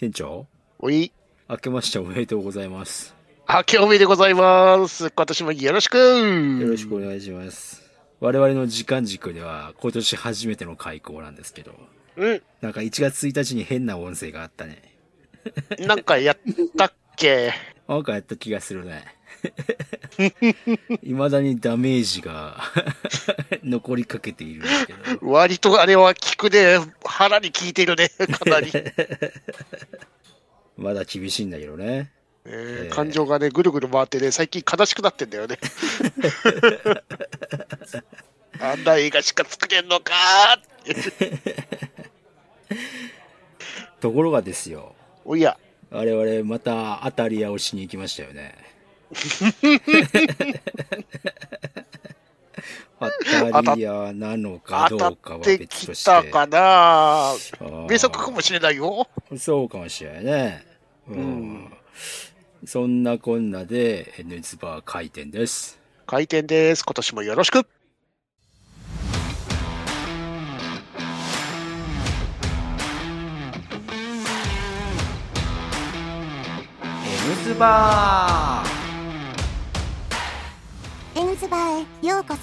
店長？おい。明けましておめでとうございます。明けおめでございます。今年もよろしくよろしくお願いします。我々の時間軸では今年初めての開講なんですけど、うん。なんか1月1日に変な音声があったね。なんかやったっけ？なんかやった気がするね。未だにダメージが 残りかけているんだけど。割とあれは効くね。腹に効いてるね。かなり。まだ厳しいんだけどね。えーえー感情がね、ぐるぐる回ってね、最近悲しくなってんだよね。あんな映画しか作れんのかところがですよ。おや、我々また当たり屋をしに行きましたよね。当たり屋なのかど当たうかはって別ときして。たかなあー名作かもしれないよ。そうかもしれないね。うん。うんそんなこんなで N ズバー開店です。開店です。今年もよろしく。N ズバエンズバーへようこそ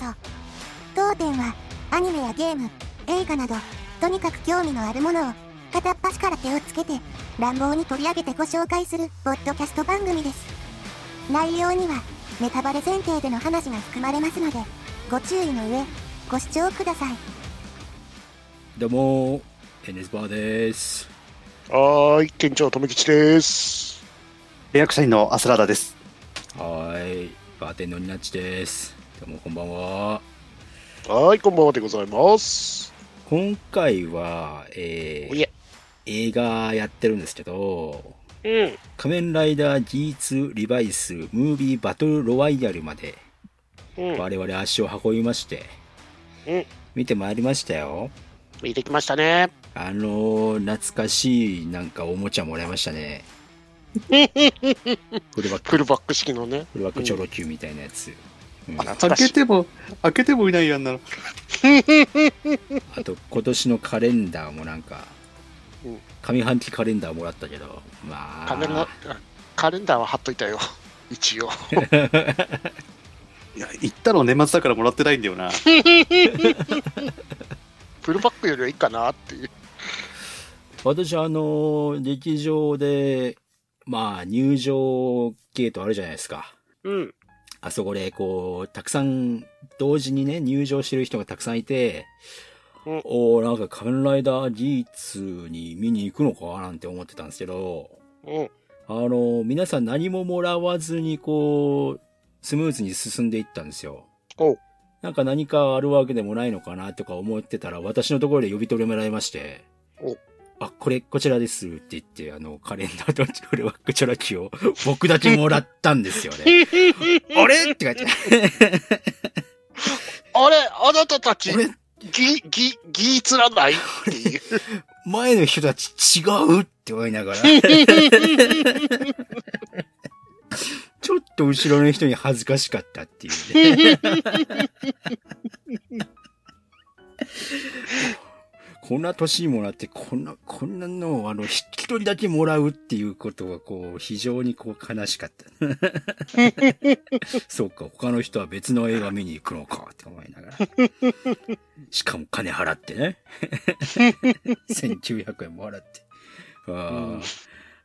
当店はアニメやゲーム映画などとにかく興味のあるものを片っ端から手をつけて乱暴に取り上げてご紹介するポッドキャスト番組です内容にはネタバレ前提での話が含まれますのでご注意の上ご視聴くだ。さいどうも N ズバーです。はーい、店長、とめきちです。契約社員のアスラーダです。はーい。バーテンのニナッチです。どうもこんばんは。はーい、こんばんはでございます。今回は、えー映画やってるんですけど、うん。仮面ライダー G2 リバイスムービーバトルロワイヤルまでうん。我々足を運びまして、うん見てまいりましたよ。見てきましたね。あのー、懐かしいなんかおもちゃもらいましたね。フルバック、フルバック式のね。フルバックチョロ Q みたいなやつ。うん懐開けても、開けてもいないやんなの。あと今年のカレンダーもなんかうん、上半期カレンダーもらったけど、まカレンダあ、ーカレンダーは貼っといたよ。一応。いや、行ったの年末だからもらってないんだよな。フルバックよりはいいかなっていう。私あのー、劇場で、まあ入場ゲートあるじゃないですか。うん。あそこでこう、たくさん、同時にね、入場してる人がたくさんいて、うんおーなんか仮面ライダー G2 に見に行くのかなんて思ってたんですけど、うん。あの、皆さん何ももらわずにこう、スムーズに進んでいったんですよ。なんか何かあるわけでもないのかなとか思ってたら、私のところで呼び取りもらいましてお、あ、これ、こちらですって言って、あの、カレンダーとフルバックチョラキを僕だけもらったんですよね。あれ？って書いてあ れ？あなたたちあ、れギ、ギ、ギーつらない？っていう。前の人たち違う？って思いながら。ちょっと後ろの人に恥ずかしかったっていうね。こんな年にもらって、こんな、こんなのを、あの、一人だけもらうっていうことが、こう、非常にこう、悲しかった。そうか、他の人は別の映画見に行くのか、って思いながら。しかも金払ってね。1900円も払って。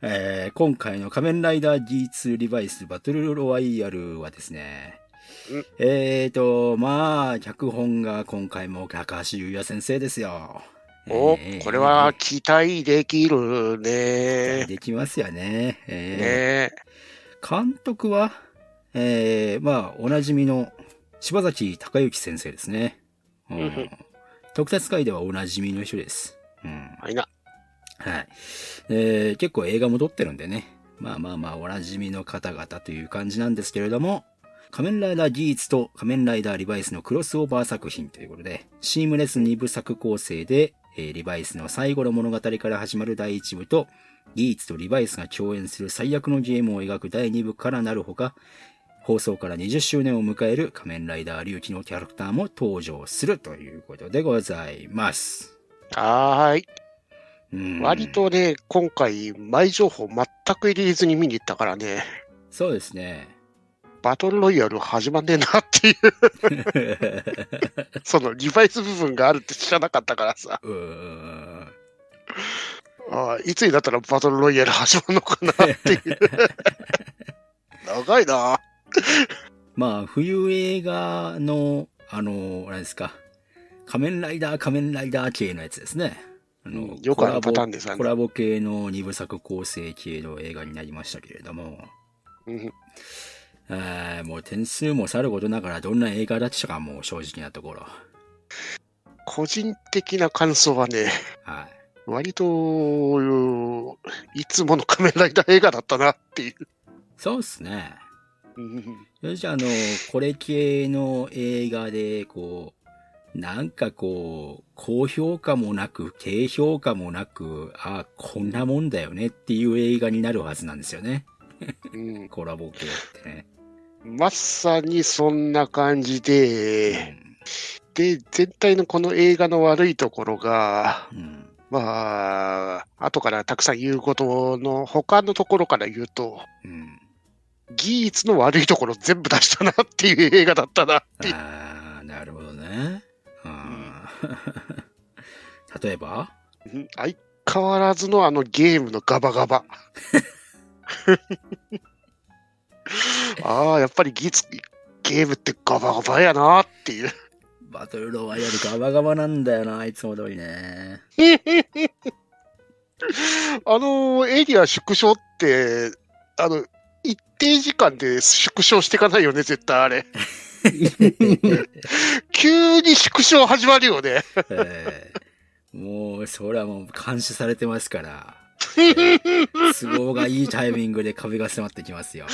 えー今回の仮面ライダー G2 リバイスバトルロワイヤルはですねうん、えーと、まあ、脚本が今回も高橋優也先生ですよ。おえーこれは期待できるね。できますよね。えーね監督は、えー、まあ、おなじみの柴崎隆之先生ですね。うん特撮界ではおなじみの人です。うん。はいな。はい。えー、結構映画も撮ってるんでね。まあまあまあ、おなじみの方々という感じなんですけれども、仮面ライダーギーツと仮面ライダーリバイスのクロスオーバー作品ということで、シームレス2部作構成で、えーリバイスの最後の物語から始まる第1部と、ギーツとリバイスが共演する最悪のゲームを描く第2部からなるほか、放送から20周年を迎える仮面ライダー龍騎のキャラクターも登場するということでございます。はーい。うん割とね、今回、前情報全く入れずに見に行ったからね、そうですね。バトルロイヤル始まんねえなっていう、そのリバイス部分があるって知らなかったからさ。ああいつになったらバトルロイヤル始まるのかなっていう。長いな。まあ、冬映画の、あの、何ですか。仮面ライダー仮面ライダー系のやつですね。あのうんよくあるパターンですよねコラボ系の二部作構成系の映画になりましたけれども、うんえーもう点数もさることながらどんな映画だったかもう正直なところ。個人的な感想はね、はい。割と、いつもの仮面ライダー映画だったなっていう。そうっすね。うんそれじゃあ、あの、これ系の映画で、こう、なんかこう、高評価もなく、低評価もなく、あこんなもんだよねっていう映画になるはずなんですよね。うん コラボ系ってね。まさにそんな感じうで、ん。で、全体のこの映画の悪いところが、うん。まあ、後からたくさん言うことの他のところから言うと、うん。技術の悪いところ全部出したなっていう映画だったなっていう。あー、なるほどね。例えば？うん相変わらずのあのゲームのガバガバ。ああ、やっぱり技術、ゲームってガバガバやなっていう。バトルロワイヤルガバガバなんだよな、いつも通りね。あのエリア縮小って、あの、一定時間で縮小していかないよね、絶対あれ。急に縮小始まるよね。えーもう、それはもう監視されてますから。え ー都合がいいタイミングで壁が迫ってきますよ。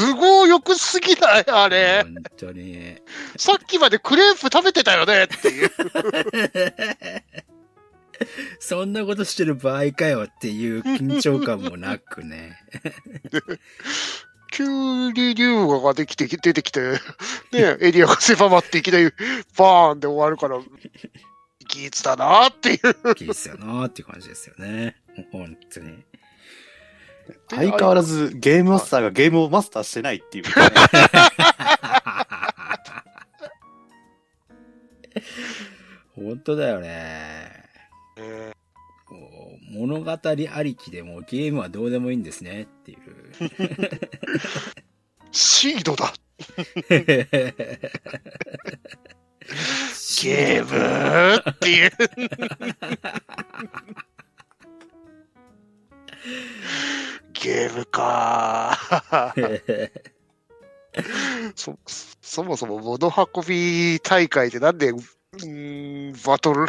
都合よくすぎない？あれ。本当に。さっきまでクレープ食べてたよね？っていう。そんなことしてる場合かよっていう緊張感もなくね。急に竜河ができて、出てきて、ね、エリアが狭まっていきなりバーンで終わるから、技術だなっていう。いいっすよなっていう感じですよね。本当に。相変わらずゲームマスターがゲームをマスターしてないっていう、ね。本当だよね。えこう物語ありきでもゲームはどうでもいいんですねっていう。ーシードだ ゲームっていう。ゲームか そ、そもそも物運び大会でなんで、ん、バトル、う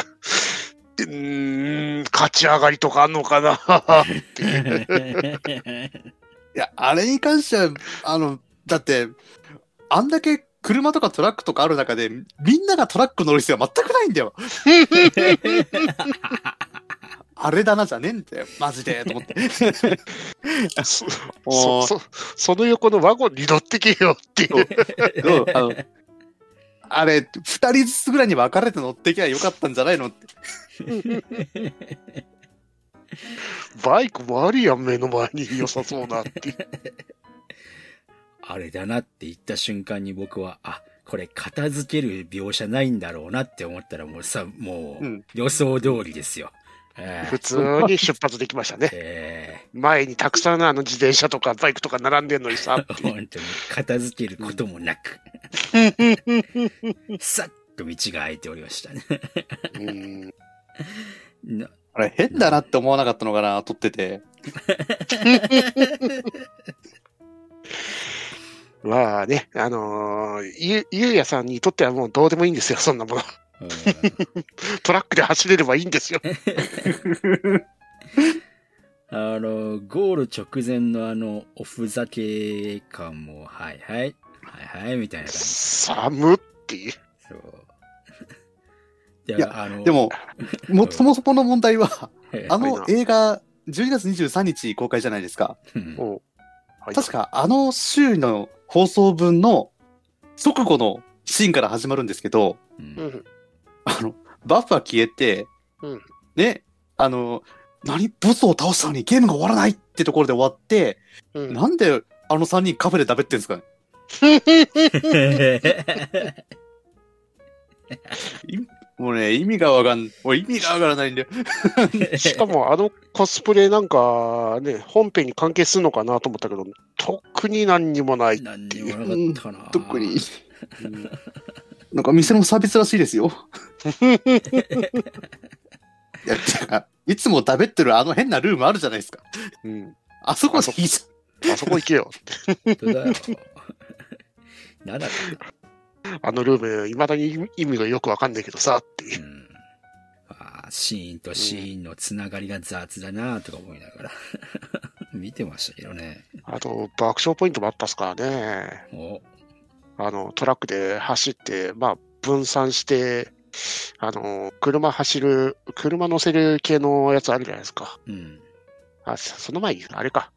ーん、勝ち上がりとかあんのかなっていう。いや、あれに関しては、あの、だって、あんだけ車とかトラックとかある中で、みんながトラック乗る必要は全くないんだよ。あれだなじゃねえんだよ、マジで、と思って。そ もそそその横のワゴンに乗ってけよっていう。うあのあれ、二人ずつぐらいに分かれて乗ってきゃよかったんじゃないのって。バイクもあるやん、目の前に良さそうなっていう。あれだなって言った瞬間に僕は、あ、これ片付ける描写ないんだろうなって思ったらもうさ、もううん予想通りですよ。え普通に出発できましたねー。え前にたくさんあの自転車とかバイクとか並んでんのにさ、ー本当に片付けることもなく、さっと道が空いておりましたね。あれ、変だなって思わなかったのかな、撮ってて。まあね、あのーゆゆうやさんにとってはもうどうでもいいんですよ、そんなもの。うんトラックで走れればいいんですよ。あの、ゴール直前のあの、おふざけ感も、はいはい、はいはい、みたいな感じ。寒っていう。そう。でいやあの、でも、も、そもそもの問題は、えあの映画、12月23日公開じゃないですか。うんおうはい確か、あの週の放送分の直後のシーンから始まるんですけど、うんうんあの、バッファ消えて、うんね、あの、何ボスを倒したのにゲームが終わらないってところで終わって、うんなんであの3人カフェで食べってんですかね？もうね、意味がわかん、もう意味がわからないんだよ。しかもあのコスプレなんかね、本編に関係するのかなと思ったけど、特に何にもない。何にもなかったな。特に。うんなんか店のサービスらしいですよ。いや、てか、いつも食べってるあの変なルームあるじゃないですか。うん。あそこでいいじあそこ行けよ。本当だよ。なんだったあのルーム、いまだに意味がよくわかんないけどさ、っていうう。んあーシーンとシーンのつながりが雑だなとか思いながら 見てましたけどね。あと、爆笑ポイントもあったっすからね。おあの、トラックで走って、まあ、分散して、あの、車走る、車乗せる系のやつあるじゃないですか。うん。あ、そその前に、あれか。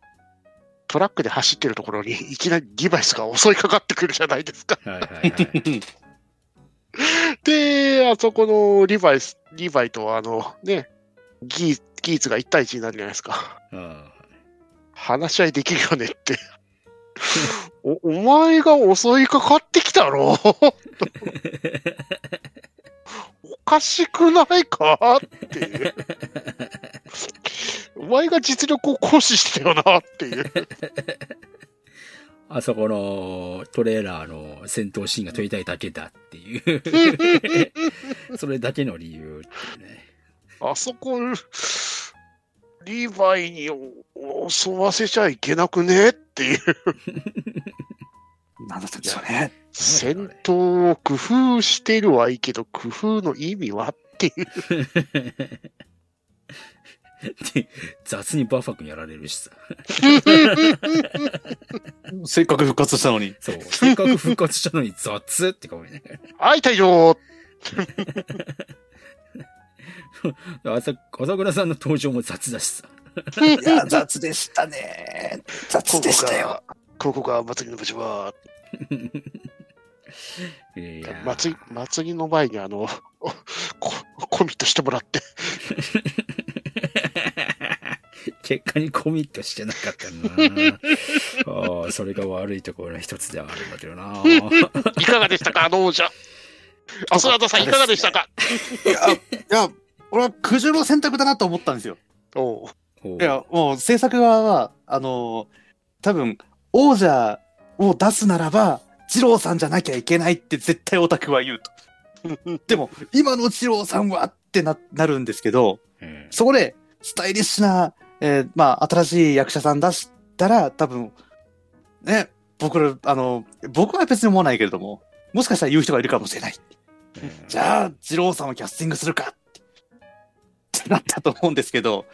トラックで走ってるところに、いきなりリバイスが襲いかかってくるじゃないですか。はいはいはい。ゃん。で、あそこのリバイス、リヴァイとあの、ね、ギーギーツが1対1になるじゃないですか。あ話し合いできるよねって。お、お前が襲いかかってきたろ？おかしくないか？って。お前が実力を行使したよなっていう。あそこのトレーラーの戦闘シーンが撮りたいだけだっていう。それだけの理由ってね。あそこ、リヴァイにお襲わせちゃいけなくね？っていう。なんだったんでしょうね。戦闘を工夫してるはいいけど、工夫の意味は？っていう。で雑にバッファ君やられるしさ。せっかく復活したのに。そう。せっかく復活したのに雑ってかもね。はい、退場 朝朝倉さんの登場も雑だしさ。いや、雑でしたね。雑でしたよ。ここが祭りの場所は、いやー祭り、祭りの前にあの、おココミットしてもらって、結果にコミットしてなかったなああ、それが悪いところの一つではあるんだけどないかがでしたか、あの王者。アスラーダさん、いかがでしたか？いや、いや、俺は苦渋の選択だなと思ったんですよ。おいや、もう制作側は、あの多分、王者を出すならば、二郎さんじゃなきゃいけないって絶対オタクは言うと。でも、今の二郎さんはってな、なるんですけど、うんそこで、スタイリッシュな、えーまあ、新しい役者さん出したら、多分、ね、僕ら、あの、僕は別に思わないけれども、もしかしたら言う人がいるかもしれない。じゃあ、二郎さんをキャスティングするかってってなったと思うんですけど、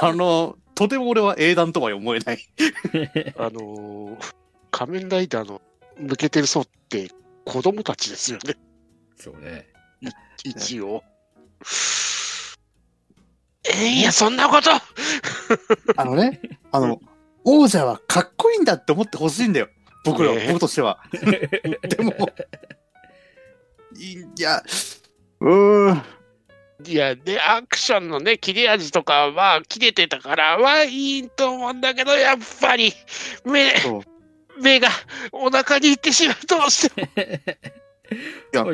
あの、とても俺は英断とは思えない。あのー仮面ライダーの向けてる層って子供たちですよね、そうね。一応。えいや、そんなこと あのね、あの、王者はかっこいいんだって思ってほしいんだよ。僕ら、ね僕としては。でも、いいや、うーん。いや、で、アクションのね、切れ味とかは切れてたからはいいと思うんだけど、やっぱり、目、目がお腹にいってしまう、どうしても。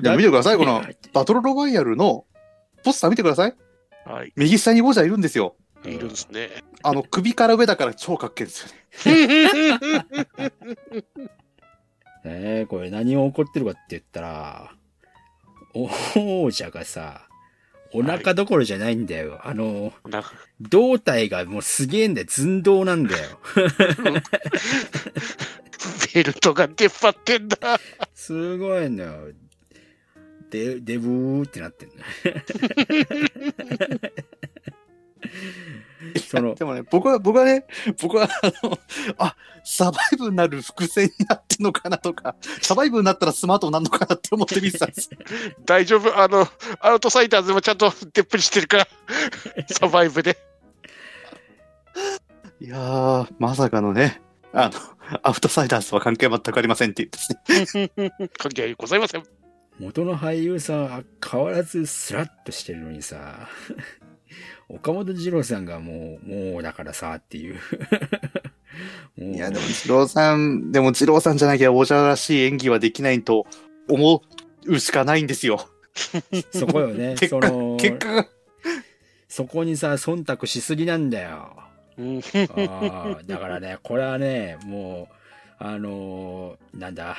いや、見てください、このバトルロワイヤルのポスター見てください。はい、右下に王者いるんですよ。いるんですね。あの、首から上だから超かっけえですよね。えー、これ何を起こってるかって言ったら、王者がさ、お腹どころじゃないんだよ。あの、な胴体がもうすげえんだよ。寸胴なんだよ。ベルトが出っ張ってんだ。すごいんだよ。で、デブーってなってんだよ。その、でもね、僕は、僕はね、僕は、あの、あ、サバイブになる伏線になってんのかなとか、サバイブになったらスマートになるのかなって思って見てたんです。大丈夫あの、アウトサイダーズもちゃんとでっぷりしてるから、サバイブで。いやー、まさかのね、あの、アフターサイダースは関係全くありませんっていうですね。関係ございません。元の俳優さんは変わらずスラッとしてるのにさ、岡本二郎さんがもう、もうだからさってい う。いや、でも、二郎さん、でも二郎さんじゃなきゃおじゃらしい演技はできないと思うしかないんですよ。そこよね。結果その、結果が。そこにさ、忖度しすぎなんだよ。あ、だからね、これはね、もう、あのーなんだ、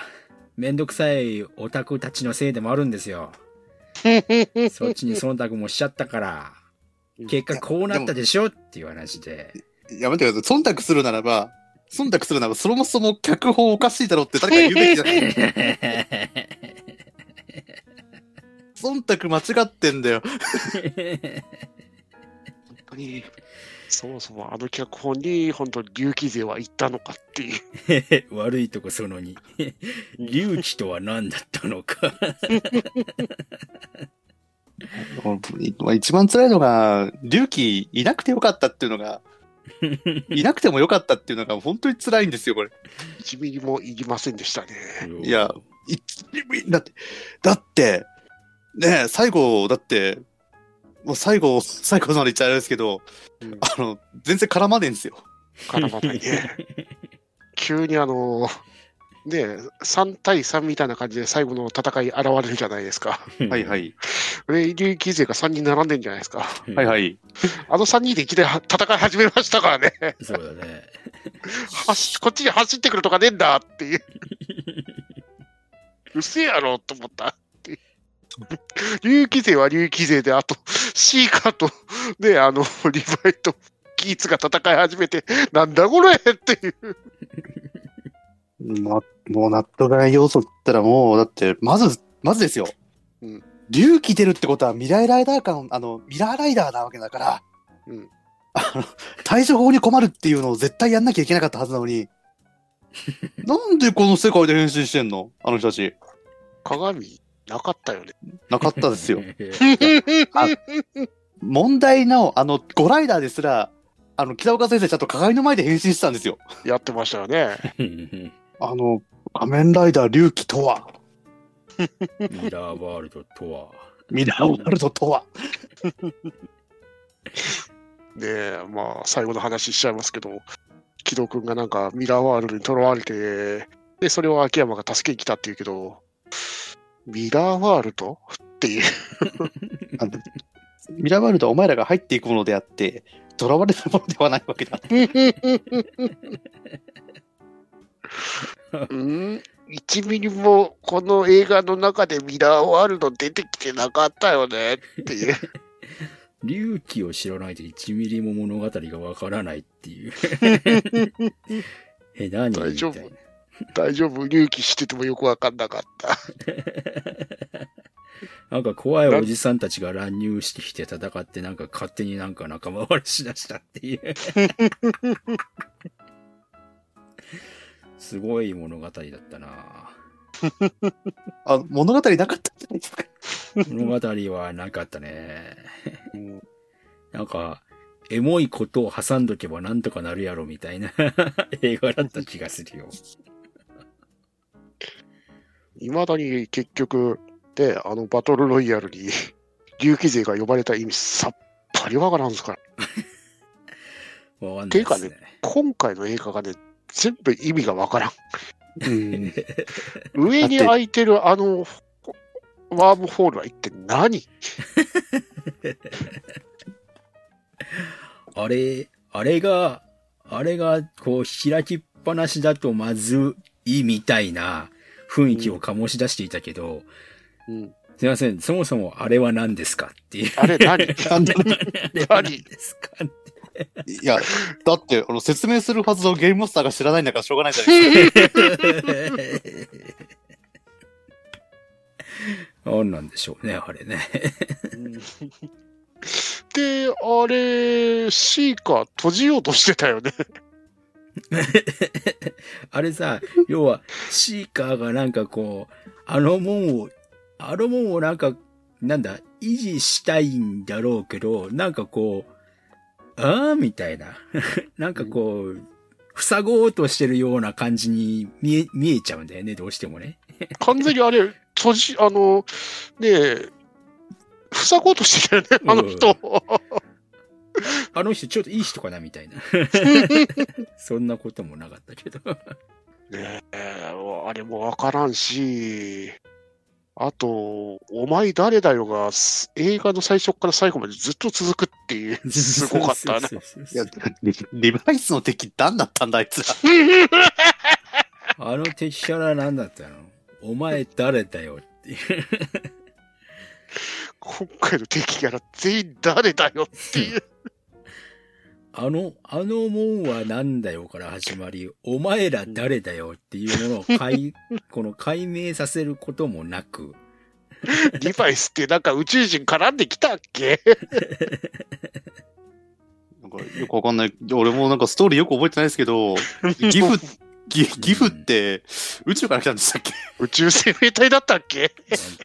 めんどくさいオタクたちのせいでもあるんですよ。そっちに忖度もしちゃったから、結果こうなったでしょっていう話で。やめてください。忖度するならば、忖度するならば、そもそも脚本おかしいだろって誰か言うべきじゃない。忖度間違ってんだよ。本当に、そもそもあの脚本に本当に竜騎勢は行ったのかっていう。悪いとこその2。隆起とは何だったのか。まあ一番辛いのが、隆起いなくてよかったっていうのが、いなくてもよかったっていうのが本当に辛いんですよ、これ。1ミリもいりませんでしたね。いや、一ミだって、だって、ねえ最後、だって、もう最後、最後まで言っちゃあれですけど、うんあの、全然絡まねえんですよ。絡まないね。急にあの、ね3対3みたいな感じで最後の戦い現れるじゃないですか。はいはい。で、竜騎勢が3人並んでんじゃないですか。はいはい。あの3人でいきなり戦い始めましたからね。そうだね。走こっちに走ってくるとかねえんだっていう。うせえやろと思ったっていう。竜騎勢は竜騎勢で、あと、シーカーと、ね、あの、リヴァイとギーツが戦い始めて、なんだこれっていう。ま、もう納得がない要素ったらもう、だって、まず、まずですよ。うん隆起出るってことは未来ライダー感、あの、ミラーライダーなわけだから、うんあの、対処法に困るっていうのを絶対やんなきゃいけなかったはずなのに、なんでこの世界で変身してんの？あの人たち。鏡、なかったよね。なかったですよ。問題の、あの、ゴライダーですら、あの、北岡先生ちゃんと鏡の前で変身してたんですよ。やってましたよね。あの、仮面ライダー隆起とは、ミラーワールドとは。ミラーワールドとは。で、まあ、最後の話しちゃいますけど、木戸君がなんかミラーワールドにとらわれて、で、それを秋山が助けに来たっていうけど、ミラーワールド？っていう。ミラーワールドはお前らが入っていくものであって、囚われるものではないわけだ。うん1ミリもこの映画の中でミラーワールド出てきてなかったよねっていう。隆起を知らないと1ミリも物語がわからないっていう。え、何大丈夫大丈夫隆起しててもよくわかんなかった。なんか怖いおじさんたちが乱入してきて戦って、なんか勝手になんか仲間割れしだしたっていう。すごい物語だったなあ物語なかったんじゃないですか？物語はなかったね。なんか、エモいことを挟んどけばなんとかなるやろみたいな 映画だった気がするよ。いまだに結局、で、あのバトルロイヤルに 竜騎勢が呼ばれた意味さっぱりわからんですから。わかんないですね。今回の映画がね、全部意味がわからん。うん。上に開いてるあのワームホールは一体何？あれ、あれが、あれが、こう、開きっぱなしだとまずいみたいな雰囲気を醸し出していたけど、うん、すいません、そもそもあれは何ですかっていう。あれ何？なんであれは何ですかいや、だって、あの、説明するはずのゲームマスターが知らないんだからしょうがないじゃないですか。何なんでしょうね、あれね。で、あれ、シーカー閉じようとしてたよね。あれさ、要は、シーカーがなんかこう、あの門を、あの門をなんか、なんだ、維持したいんだろうけど、なんかこう、ああみたいな。なんかこう、塞ごうとしてるような感じに見え、見えちゃうんだよね、どうしてもね。完全にあれ、閉じ、あの、ねえ、塞ごうとしてたよね、あの人。あの人ちょっといい人かなみたいな。そんなこともなかったけど。ねえ、あれもわからんし、あと、お前誰だよが、す映画の最初から最後までずっと続くっていう、すごかったな。そうそういやリリバイスの敵何だったんだ、あいつら。あの敵キャラ何だったの？お前誰だよっていう。今回の敵キャラ全員誰だよっていう。あの、あの門は何だよから始まり、お前ら誰だよっていうものを解、この解明させることもなく、リバイスってなんか宇宙人絡んできたっけ？なんかよくわかんない。俺もなんかストーリーよく覚えてないですけど、ギフ、ギギフって宇宙から来たんでしたっけ？宇宙生命体だったっけ？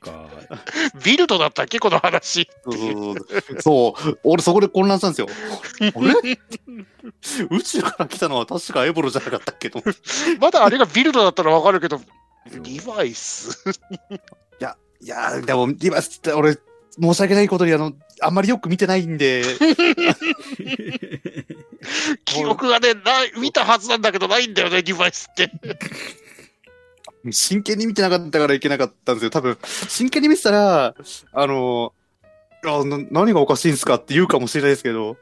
なんか、ビルドだったっけ？この話。そうそうそう。そう。俺そこで混乱したんですよ。あれ？宇宙から来たのは確かエボロじゃなかったっけと。いまだあれがビルドだったらわかるけど、リバイスや、いや、でも、今、俺、申し訳ないことに、あの、あんまりよく見てないんで、記憶がね、ない、見たはずなんだけどないんだよね、リバイスって。真剣に見てなかったからいけなかったんですよ。多分、真剣に見てたら、あの、あな何がおかしいんすかって言うかもしれないですけど、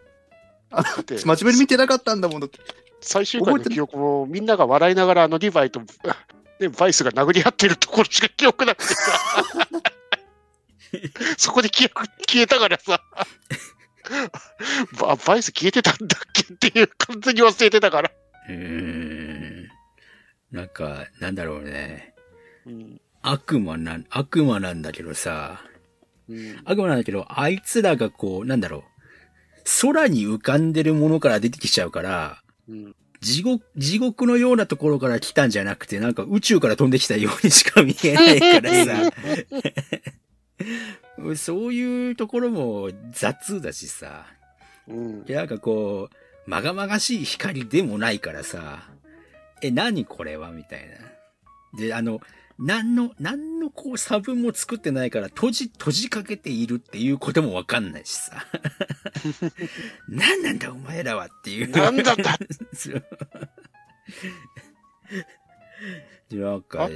で 真面目に見てなかったんだもんだって。最終回の記憶もみんなが笑いながらあのリヴァイと、ね、バイスが殴り合ってるところしか記憶なくてさ。そこで記憶消えたからさ。ババイス消えてたんだっけっていう完全に忘れてたから。うーん。なんか、なんだろうね。うん悪魔なん、悪魔なんだけどさ、うん悪魔なんだけど、あいつらがこう、なんだろう。空に浮かんでるものから出てきちゃうから、うん地獄、地獄のようなところから来たんじゃなくて、なんか宇宙から飛んできたようにしか見えないからさ。そういうところも雑だしさ。うんなんかこう、まがまがしい光でもないからさ、え、何これは？みたいな。で、あの、何の、何のこう差分も作ってないから閉じ、閉じかけているっていうこともわかんないしさ。何なんだお前らはっていう。なんだった？なんか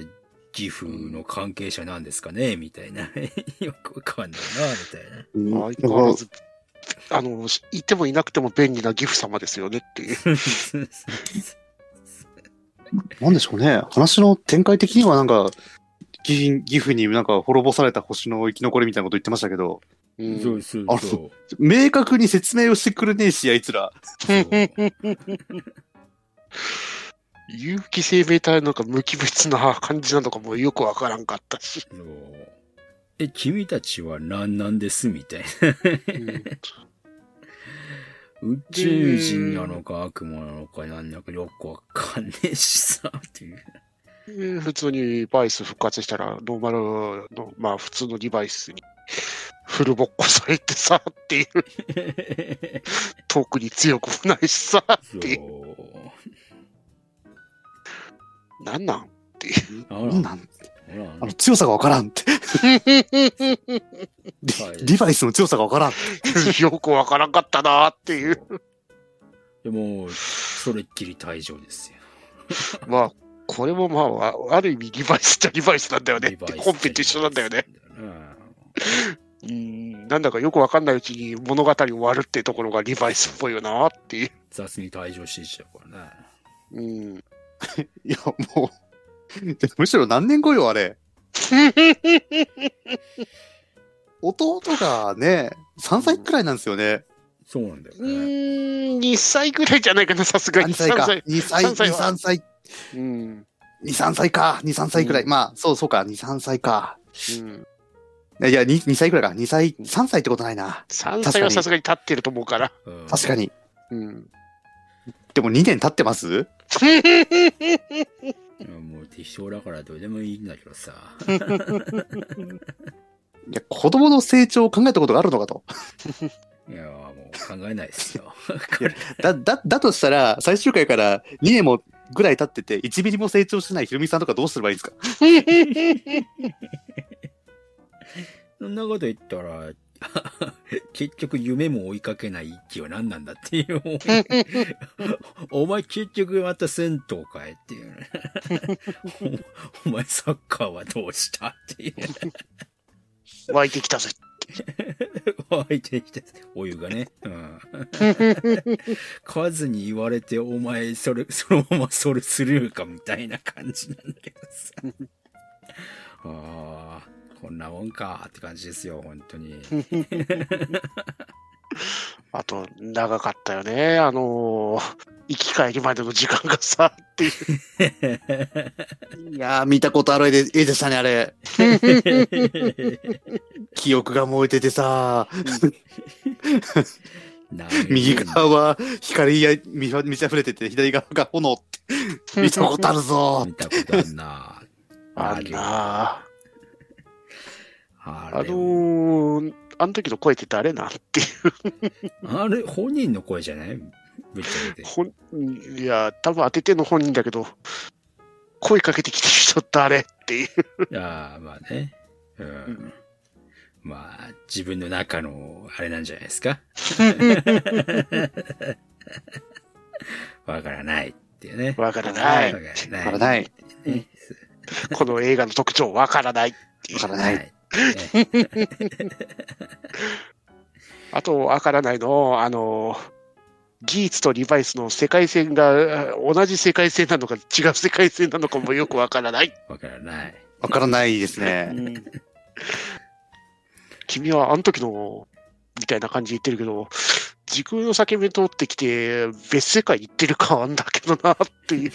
あ、岐阜の関係者なんですかね？みたいな。よくわかんないな、みたいな。相変わらず、あの、いてもいなくても便利なギフ様ですよねっていう。なんでしょうね。話の展開的にはなんか、岐阜岐阜になんか滅ぼされた星の生き残りみたいなこと言ってましたけど、うんそうそうあそう。明確に説明をしてくれねえし、あいつら。有機生命体のなんか無機物な感じなのかもよくわからんかったし。え、君たちは何なんですみたいうんな。宇宙人なのか悪魔なのかなんだかよくわかんねえしさ、っていう。えー普通にバイス復活したら、ノーマルの、まあ普通のデバイスにフルボッコされてさ、っていう、特に強くもないしさ、そっていう、う。なんなんっていう。あなんあの強さがわからんって。リはいリバイスの強さがわからん。よくわからんかったなっていう。でも、それっきり退場ですよ。まあ、これもまあ、あある意味リバイスっちゃリバイスなんだよねって。本編と一緒なんだよね。うん。うん、なんだかよくわかんないうちに物語終わるっていうところがリバイスっぽいよなっていう。雑に退場していっちゃうからね。うん。いや、もう、でむしろ何年後よ、あれ。弟がね、3歳くらいなんですよね。そうなんだようね。ーん、2歳ぐらいじゃないかな、さすがに。2歳か。3歳。2歳、3歳2、は3歳、うん。2、3歳か。2、3歳くらい。うんまあ、そうそうか。2、3歳か。うん、いや、2, 2歳くらいか。2歳、3歳ってことないな。3歳はさすがに立ってると思うから。うん確かに。うん。でも2年経ってます？もう適当だからどうでもいいんだけどさ。いや、子供の成長を考えたことがあるのかと。いや、もう考えないですよ。だ、だ、だとしたら、最終回から2年もぐらい経ってて、1ミリも成長してないひろみさんとかどうすればいいんですか？そんなこと言ったら、結局夢も追いかけない一気は何なんだっていう。お前結局また銭湯かいっていうね。おお前サッカーはどうしたっていう。湧いてきたぜ。湧いてきて、お湯がね。うん。数に言われて、お前、それ、そのままそれスルーかみたいな感じなんだけどさ。ああ、こんなもんかって感じですよ、本当に。あと、長かったよね。あのー行き帰りまでの時間がさ、っていう。いやー、見たことある絵で絵でしたね、あれ。記憶が燃えててさ、右側は光や満ち溢れてて、左側が炎って、見たことあるぞ見。たことあんな。あんなああれ、のー、あの時の声って誰なんっていう。あれ、本人の声じゃない？ぶっちゃけて。ほんいや、多分当ててんの本人だけど、声かけてきてる人誰っていう。ああ、まあね。うん。まあ、自分の中の、あれなんじゃないですか？わからないっていうね。わからない。わからない。ない。ねこの映画の特徴わからない。わからない。ね あと、わからないの、あの、ギーツとリバイスの世界線が同じ世界線なのか違う世界線なのかもよくわからない。わからない。わからないですね。君はあの時の、みたいな感じで言ってるけど、時空の裂け目通ってきて、別世界行ってる感あんだけどな、っていう。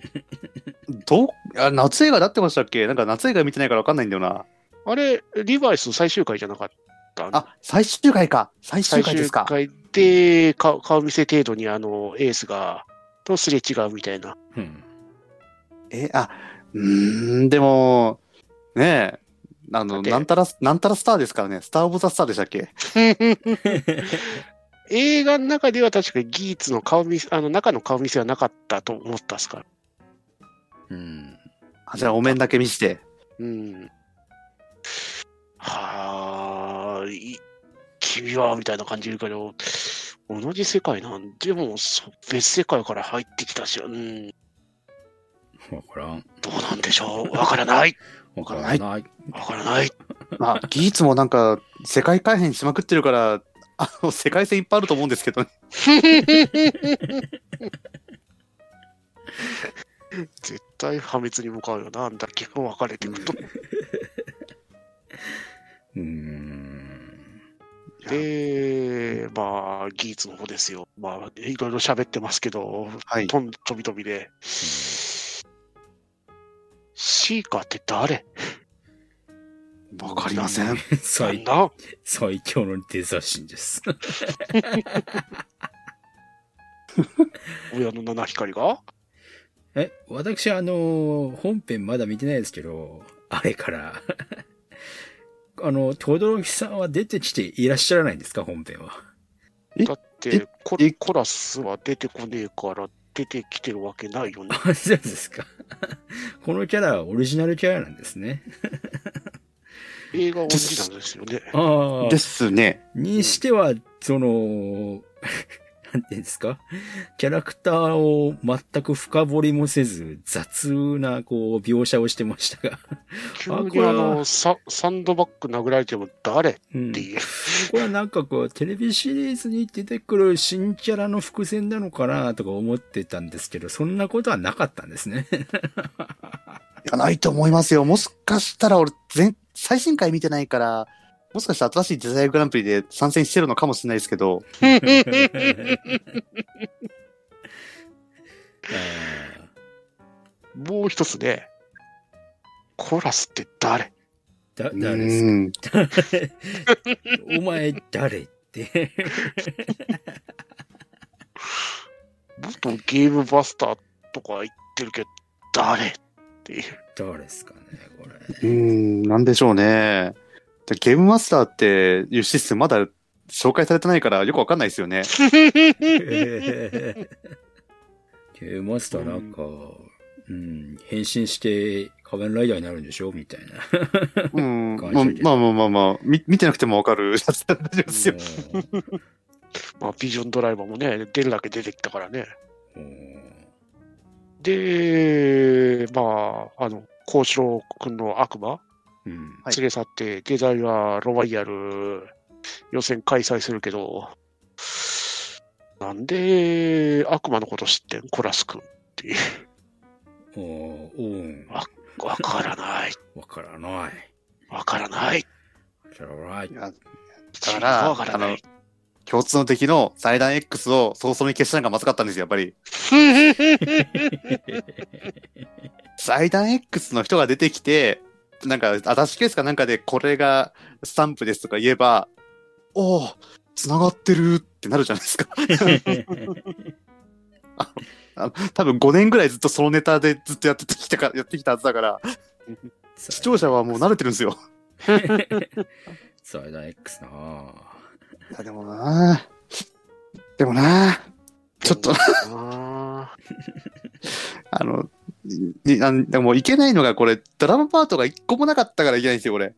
どうあ夏映画だってましたっけ？なんか夏映画見てないからわかんないんだよな。あれ、リバイスの最終回じゃなかったあ、最終回か。最終最終回ですか。回で、顔顔見せ程度にあの、エースが、とすれ違うみたいな。うん。え、あ、うーん、でも、ねえ、あの、なんたら、なんたらスターですからね。スターオブザスターでしたっけ？映画の中では確かギーツの顔見せ、あの中の顔見せはなかったと思ったっすから。うん。あじゃあ、お面だけ見して。うん。はあ、い君は、みたいな感じで言うけど、同じ世界なんでも、そ別世界から入ってきたし、うん、わからん。どうなんでしょう？わからない。わからない。わからない。まあ、ギーツもなんか、世界改変しまくってるから、あの、世界線いっぱいあると思うんですけどね。絶対破滅に向かうよな、あんだけ分かれていくと。うーん。で、まあ、ギーツの方ですよ。まあ、いろいろ喋ってますけど、はい。とん飛び飛びで。シーカーって誰？わかりません。最、だ？最強のデザ神です。親の七光が？え、私あの、本編まだ見てないですけど、あれから、あの、トドロキさんは出てきていらっしゃらないんですか、本編は。え？だってコえ？コラスは出てこねえから出てきてるわけないよね。あ、そうですか。このキャラはオリジナルキャラなんですね。映画オリジナルですよね。ああ。ですね。にしては、その、なんていうんですか？キャラクターを全く深掘りもせず、雑な、こう、描写をしてましたが。急にこれはあのサ、サンドバッグ殴られても誰？っうん。ていう。これはなんかこう、テレビシリーズに出てくる新キャラの伏線なのかなとか思ってたんですけど、そんなことはなかったんですね。いや、ないと思いますよ。もしかしたら俺、全、最新回見てないから、もしかしたら新しいデザイアグランプリで参戦してるのかもしれないですけど、もう一つね、コラスって誰？だ、う誰ですん。か お前誰って。元ゲームバスターとか言ってるけど、誰っていう。誰ですかね、こうーん、なんでしょうね。でゲームマスターっていうシステムまだ紹介されてないからよくわかんないですよね。れ。ゲームマスターなんか、うん、変身して仮面ライダーになるんでしょ？みたいな。うん。まあまあまあまあまあ、み見てなくてもわかるやつなんですよ。まあ、ビジョンドライバーもね、出るだけ出てきたからね。うんで、まあ、あの、幸四郎君の悪魔、連れ去って、デザイアロワイヤル予選開催するけど、なんで悪魔のこと知ってん？コラス君っていう。うん。わからない。わからない。わからない。わからないだからわからない。共通の敵の祭壇 X を早々に消したのがまずかったんですよ、やっぱり。祭壇 X の人が出てきて、なんか、アタッシュケースかなんかでこれがスタンプですとか言えば、おお、繋がってるってなるじゃないですか。多分5年ぐらいずっとそのネタでずっとやってきたか、やってきたはずだから、視聴者はもう慣れてるんですよ。祭壇 X なぁ。いや、でもなでもなちょっと、あ あの、いなんでもいけないのがこれ、ドラマパートが一個もなかったからいけないんですよ、これ。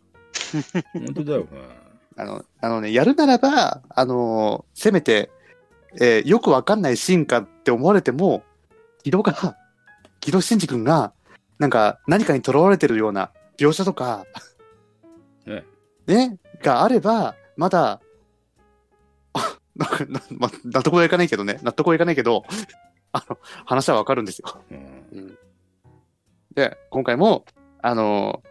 本当だよね。あの、あのね、やるならば、あのせめて、えーよくわかんないシーンかって思われても、木戸が、木戸真司君が、なんか何かにとらわれてるような描写とか、ねね、があれば、まだ、ま、納得はいかないけどね、納得はいかないけど、あの、話はわかるんですよ。うん。で、今回も、あの、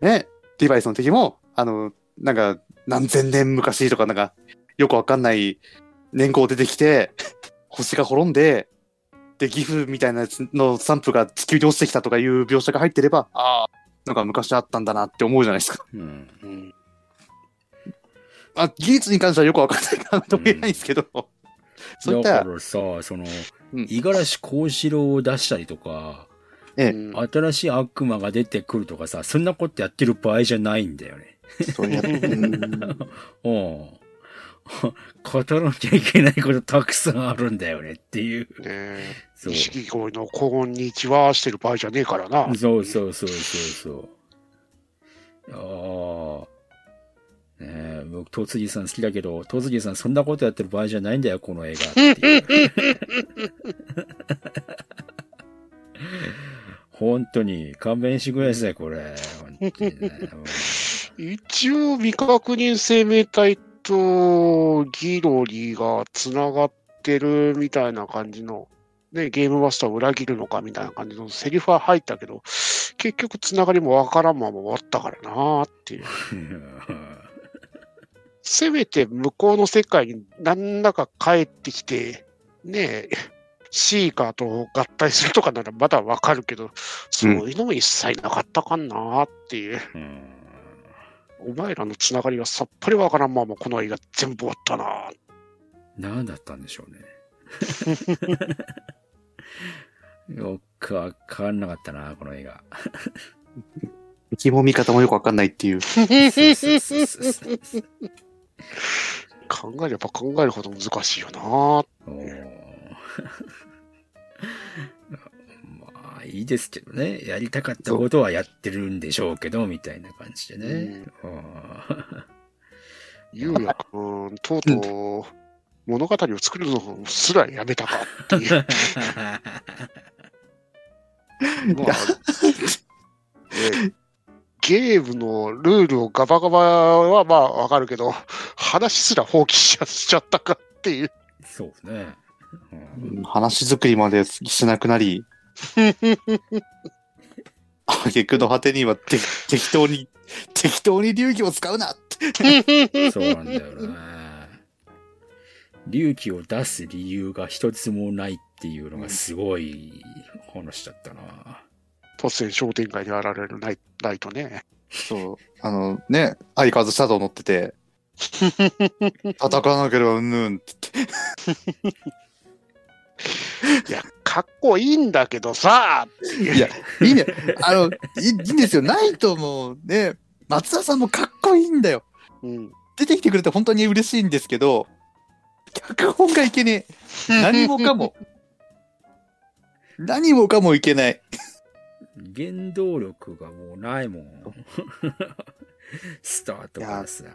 ね、デバイスの敵も、あの、なんか、何千年昔とか、なんか、よくわかんない年号出てきて、星が滅んで、で、ギフみたいなやつのスタンプが地球に落ちてきたとかいう描写が入ってれば、ああ、なんか昔あったんだなって思うじゃないですか。うん。ーうんあ、技術に関してはよくわかんないからとも言えないんですけど、そういっただか、らさ、その、うん五十嵐幸四郎を出したりとか、ええうん新しい悪魔が出てくるとかさ、そんなことやってる場合じゃないんだよね。そうやって、う んうん。語らなきゃいけないことたくさんあるんだよねっていう。ねそう。錦鯉のこんにちはしてる場合じゃねえからな。そうそうそうそうそう。ああ。ねえ、僕、戸次さん好きだけど、戸次さんそんなことやってる場合じゃないんだよ、この映画っていう。本当に、勘弁してください、これ。本当にね。一応、未確認生命体とギロリがつながってるみたいな感じの、ね、ゲームマスターを裏切るのかみたいな感じのセリフは入ったけど、結局つながりもわからんまま終わったからなーっていう。せめて向こうの世界に何らか帰ってきて、ねえ、シーカーと合体するとかならまだわかるけど、そういうのも一切なかったかなーっていう。うんお前らのつながりがさっぱりわからんままこの映画全部終わったな。何だったんでしょうね。よくわかんなかったな、この映画。敵も味方もよくわかんないっていう。考えれば考えるほど難しいよな。おーまあ、いいですけどね。やりたかったことはやってるんでしょうけど、みたいな感じでね。うんゆうやくん、とうとう物語を作るのすらやめたかっていう。まあ えゲームのルールをガバガバはまあわかるけど、話すら放棄しちゃしちゃったかっていう。そうですね。うん話作りまでしなくなり、挙句の果てにはて適当に、適当に流儀を使うなって。そうなんだよね。隆起を出す理由が一つもないっていうのがすごい話だったな。突然商店街に現れるナイナイトね。そう。あのね、相変わらずシャドウ乗ってて、叩かなければうんぬんって言って。いや、かっこいいんだけどさいや、いいね。あの、いいいいんですよ。ナイトもね、松田さんもかっこいいんだよ。うん。出てきてくれて本当に嬉しいんですけど、脚本がいけねえ。何もかも。何もかもいけない。原動力がもうないもん。スタートからさ。い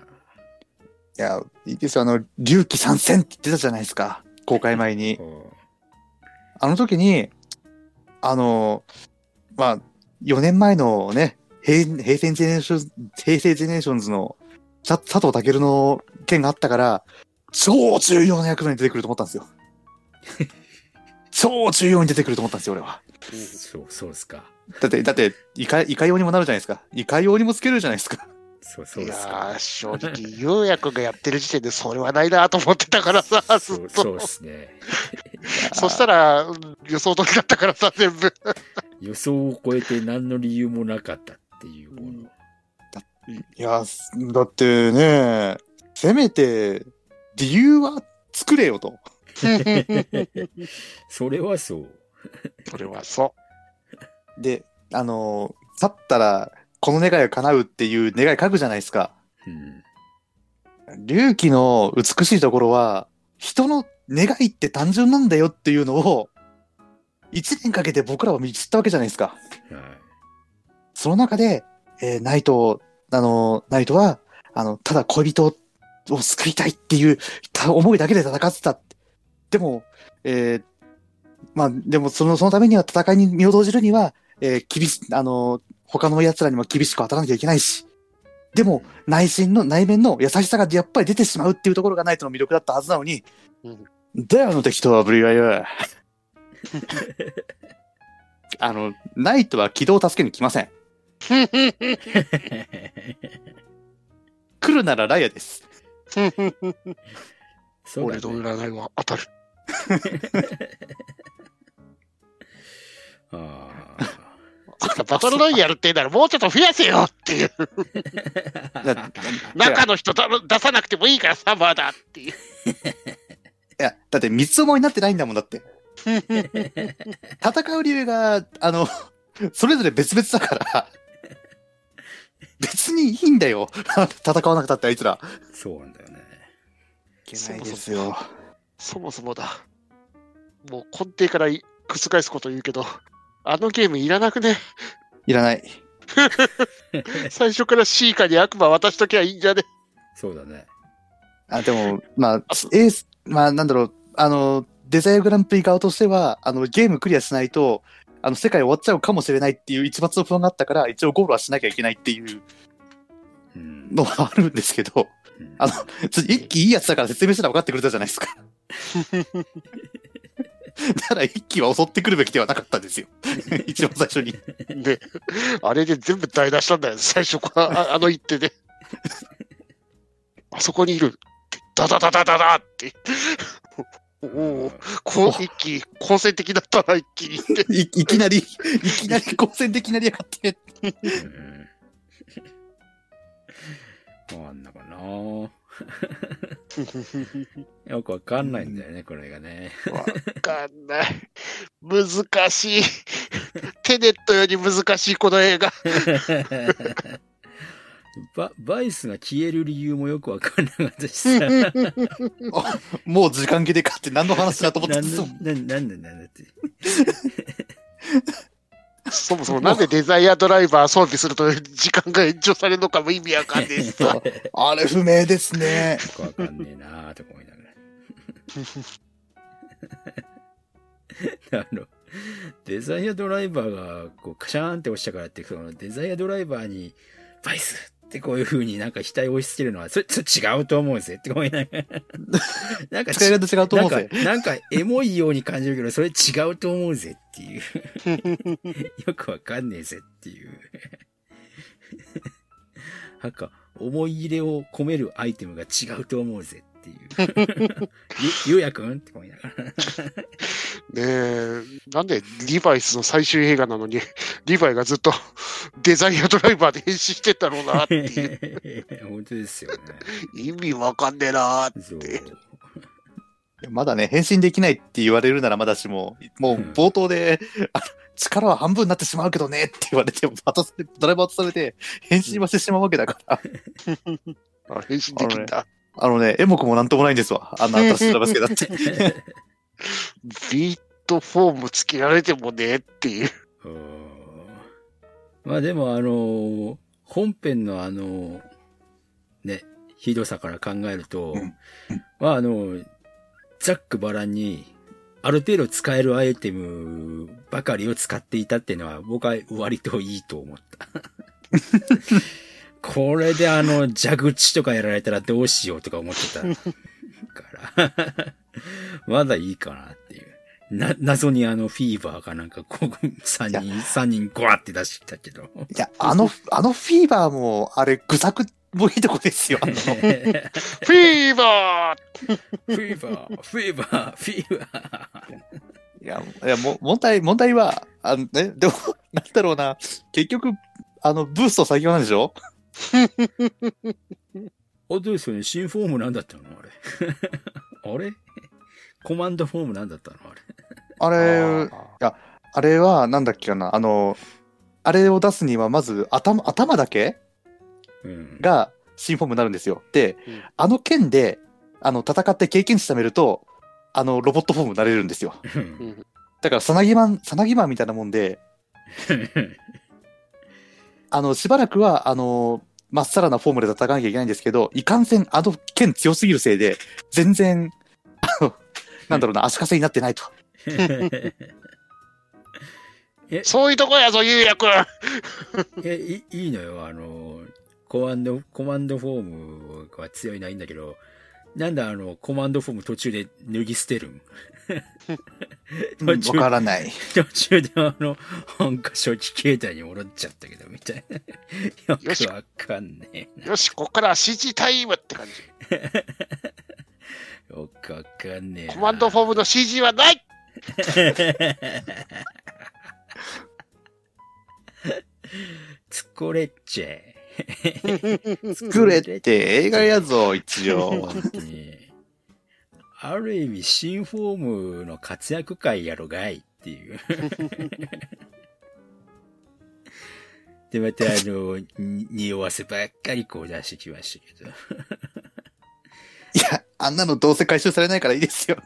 や、いいですよ。あの、龍騎参戦って言ってたじゃないですか。公開前に。こ あの時に、あの、まあ、4年前のね、平平成ジェネレーション、平成ジェネレーションズの佐佐藤健の件があったから、超重要な役目に出てくると思ったんですよ。超重要に出てくると思ったんですよ、俺は。うそう、そうですか。だって、だって、いか、いかようにもなるじゃないですか。いかようにもつけるじゃないですか。そう、そういやですか。ー、正直、ゆうやくんがやってる時点でそれはないなと思ってたからさ、ずそう、っと。そうですね。そしたら、うん予想通りだったからさ、全部。予想を超えて何の理由もなかったっていうもの。いや、だってね、せめて、理由は作れよと。それはそう。それはそで、あの、去ったら、この願いが叶うっていう願い書くじゃないですか。うん。隆起の美しいところは、人の願いって単純なんだよっていうのを、一年かけて僕らは見知ったわけじゃないですか。はい。その中で、えーナイト、あの、ナイトは、あの、ただ恋人を救いたいっていうた思いだけで戦ってた。でも、えーまあ、でもその、そのためには戦いに身を投じるには、えー厳し、あの、他の奴らにも厳しく当たらなきゃいけないし。でも、内心の、内面の優しさがやっぱり出てしまうっていうところがナイトの魅力だったはずなのに、うんだよ、あの適当はぶりはよ。あの、ナイトは軌道を助けに来ません。う。来るならライアです。俺のね。占いは当たる。あ バトルロイヤルって言うならもうちょっと増やせよっていう。あ。中の人だ出さなくてもいいからさ、まだっていう。いや、だって三つ思いになってないんだもんだって。戦う理由が、あの、それぞれ別々だから、別にいいんだよ。戦わなくたってあいつら。そうなんだよね。いけないですよ。そもそもだ。もう根底からい覆すこと言うけど、あのゲームいらなくね？いらない。最初からシーカに悪魔渡しときゃいいんじゃね？そうだね。あ、でも、まあ、エース、まあ、なんだろう、あの、デザイアグランプリ側としては、あの、ゲームクリアしないと、あの、世界終わっちゃうかもしれないっていう一抹の不安があったから、一応ゴールはしなきゃいけないっていううん。のはあるんですけど、うんあの、ちょ一気いいやつだから説明したら分かってくれたじゃないですか。だから一気は襲ってくるべきではなかったんですよ。一番最初に。で、あれで全部台無したんだよ、最初から、あ あの一手で。あそこにいる。ダダダダダダって。おお、こう一気、好戦的だったな、一気に。いいきなり、いきなり光線できなりやがって。うん。わかんなかな。よくわかんないんだよね、これがね。わかんない。難しい。テネットより難しい、この映画。ババイスが消える理由もよくわかんなかったしさ。もう時間切れかって何の話だと思ってなんたで、なんなんでなんだって。そもそもなんでデザイアドライバー装備すると時間が延長されるのかも意味わかんねえしさ。あれ不明ですね。よくわかんねえなーとか思いながら。あの、デザイアドライバーが、こう、カシャーンって押したからって、その、デザイアドライバーに、バイスってこういう風になんか額を押し付けるのは、それ、それ違うと思うぜって思いながら。なんかち、使い方違うとなんか思うぜ。、なんか、エモいように感じるけど、それ違うと思うぜっていう。よくわかんねえぜっていう。なんか、思い入れを込めるアイテムが違うと思うぜっていう。ゆ、ゆうやくんって思いながら。ねえ、なんでリヴァイスの最終映画なのに、リヴァイがずっとデザイアドライバーで変身してたろうなっていう。本当ですよね。意味わかんねえなーそう。まだね、変身できないって言われるならまだしも、もう冒頭で、力は半分になってしまうけどねって言われて、渡されドライバー渡されて、変身はしてしまうわけだから。あ変身できんだ。あのね、エモくもなんともないんですわ。あんな 新しいドライバースケだって。ビートフォームつけられてもねっていう。うんまあでもあの、本編のあの、ね、ひどさから考えると、うんまああの、ざっくばらんに、ある程度使えるアイテムばかりを使っていたっていうのは僕は割といいと思った。これであの、蛇口とかやられたらどうしようとか思ってたから。まだいいかなっていう。な、謎にあのフィーバーがなんかこう、3いや人、三人ゴワって出してきたけど。いや、あの、あのフィーバーも、あれ、愚作もいいとこですよ。あの フィーバーフィーバー、フィーバー、フィーバー。いや、いや、も、問題、問題は、あのね、でも、なんだろうな、結局、あの、ブースト先なんでしょ？あ、どうですよね。新フォームなんだったの？あれ。あれ？コマンドフォームなんだったの？あれ。あれ、ああれは、なんだっけかな、あの、あれを出すには、まず、頭、頭だけうん。が新フォームになるんですよ。で、うんあの剣で、あの、戦って経験値貯めると、あの、ロボットフォームになれるんですよ。うんだから、さなぎマン、さなぎマンみたいなもんで、あの、しばらくは、あの、まっさらなフォームで戦わなきゃいけないんですけど、いかんせん、あの剣強すぎるせいで、全然、あの、なんだろうな、足かせになってないと。え、そういうとこやぞ、ゆうやくん。え、いいいのよ。あの、コマンド、コマンドフォームが強いのはいいんだけど、なんだあの、コマンドフォーム途中で脱ぎ捨てるん？途中わからない。途中であの、なんか初期形態に戻っちゃったけど、みたいな。よくわかんねえよし、こっからは CG タイムって感じ。な。よくわかんねえな。コマンドフォームの CG はない 作れっちゃえ。作れって映画やぞ、一応。ある意味、新フォームの活躍会やろがいっていう。で、またあの、に匂わせばっかりこう出してきましたけど。いや、あんなのどうせ回収されないからいいですよ。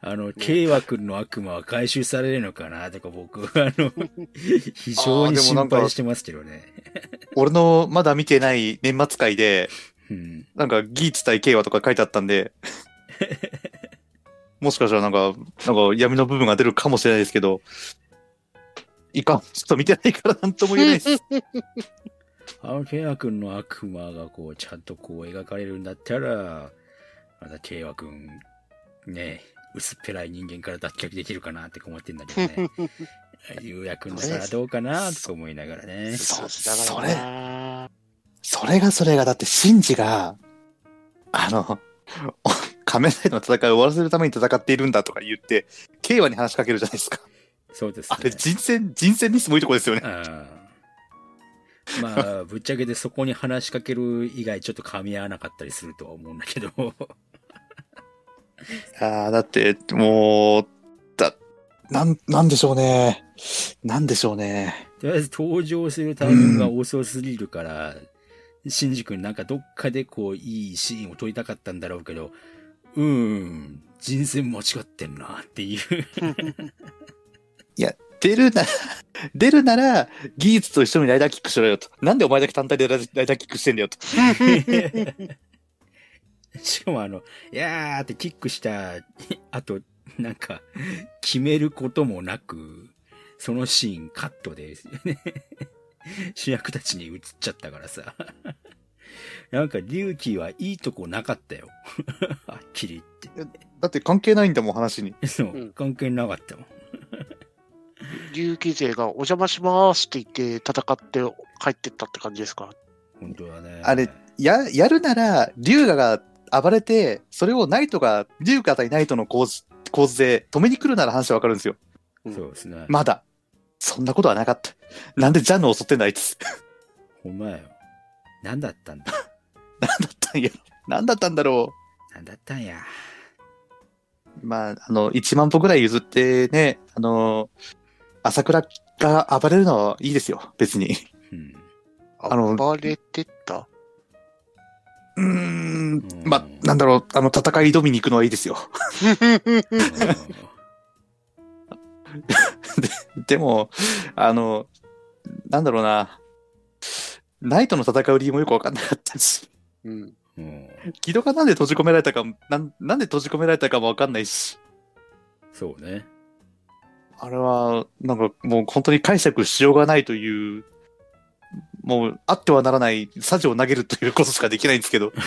あの、慶和君の悪魔は回収されるのかな？とか僕、あの、非常に心配してますけどね。俺のまだ見てない年末会で、うん。なんかギーツ対慶和とか書いてあったんで、もしかしたらなんか、なんか闇の部分が出るかもしれないですけど、いかん、ちょっと見てないからなんとも言えないです。あの、慶和君の悪魔がこう、ちゃんとこう描かれるんだったら、また慶和君、ね、薄っぺらい人間から脱却できるかなって思ってんだけどね。ゆうやくんだからどうかな？とか思いながらね。そだからなそれがそれが、だってシンジが、あの、お仮面ライダーの戦いを終わらせるために戦っているんだとか言って、慶和に話しかけるじゃないですか。そうですね。あれ、人選、人選ミスもいいとこですよね。まあ、ぶっちゃけでそこに話しかける以外ちょっと噛み合わなかったりするとは思うんだけど。ああ、だって、もう、だ、なん、なんでしょうね。なんでしょうね。とりあえず登場するタイミングが遅すぎるから、シンジ君なんかどっかでこういいシーンを撮りたかったんだろうけど、うーん、人選間違ってんなっていう。出るなら、出るなら、技術と一緒にライダーキックしろよと。なんでお前だけ単体でライダーキックしてんだよと。しかもあの、いやーってキックした 後、なんか、決めることもなく、そのシーンカットで、主役たちに映っちゃったからさ。なんか、龍騎はいいとこなかったよ。はっきり言っだって関係ないんだもん、話に。て。そううん、関係なかったもん。竜騎勢がお邪魔しますって言って戦って帰ってったって感じですか？本当はね。あれ、や、やるなら、龍河が暴れて、それをナイトが、龍河対ナイトの構図、構図で止めに来るなら話はわかるんですよ。そうですね。まだ。そんなことはなかった。なんでジャンヌを襲ってんだ、あいつ。ほんまよ。なんだったんだ。なんだったんや。なんだったんだろなんだったんや。う。まあ、あの、1万歩ぐらい譲ってね、あの、朝倉が暴れるのはいいですよ、別に。うん。あの暴れてった？うーん、まあ、なんだろう、あの、戦い挑みに行くのはいいですよ。でも、あの、なんだろうな。ナイトの戦う理由もよくわかんなかったし、うん。うん。木戸がなんで閉じ込められたか、なんなんで閉じ込められたかもわかんないし、そうね。あれは、なんかもう本当に解釈しようがないという、もうあってはならない、サジを投げるということしかできないんですけど、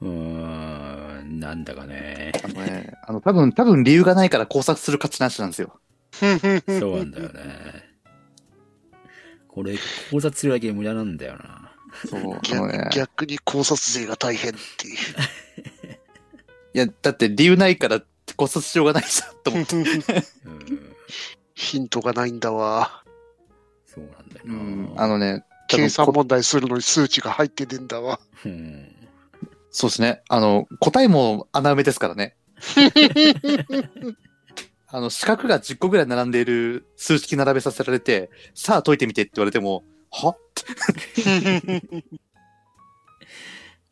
うーん、なんだかね。あのね、あの、多分、多分理由がないから考察する価値なしなんですよ。そうなんだよね。これ、考察するだけ無駄なんだよな。そう、逆ね。逆に考察勢が大変っていう。いや、だって理由ないから考察しようがないじゃん、と思って。うん。ヒントがないんだわ。そうなんだよな。うん、あのね、計算問題するのに数値が入ってねえんだわ。うん。そうですね。あの、答えも穴埋めですからね。あの、四角が10個ぐらい並んでいる数式並べさせられて、さあ解いてみてって言われても、は？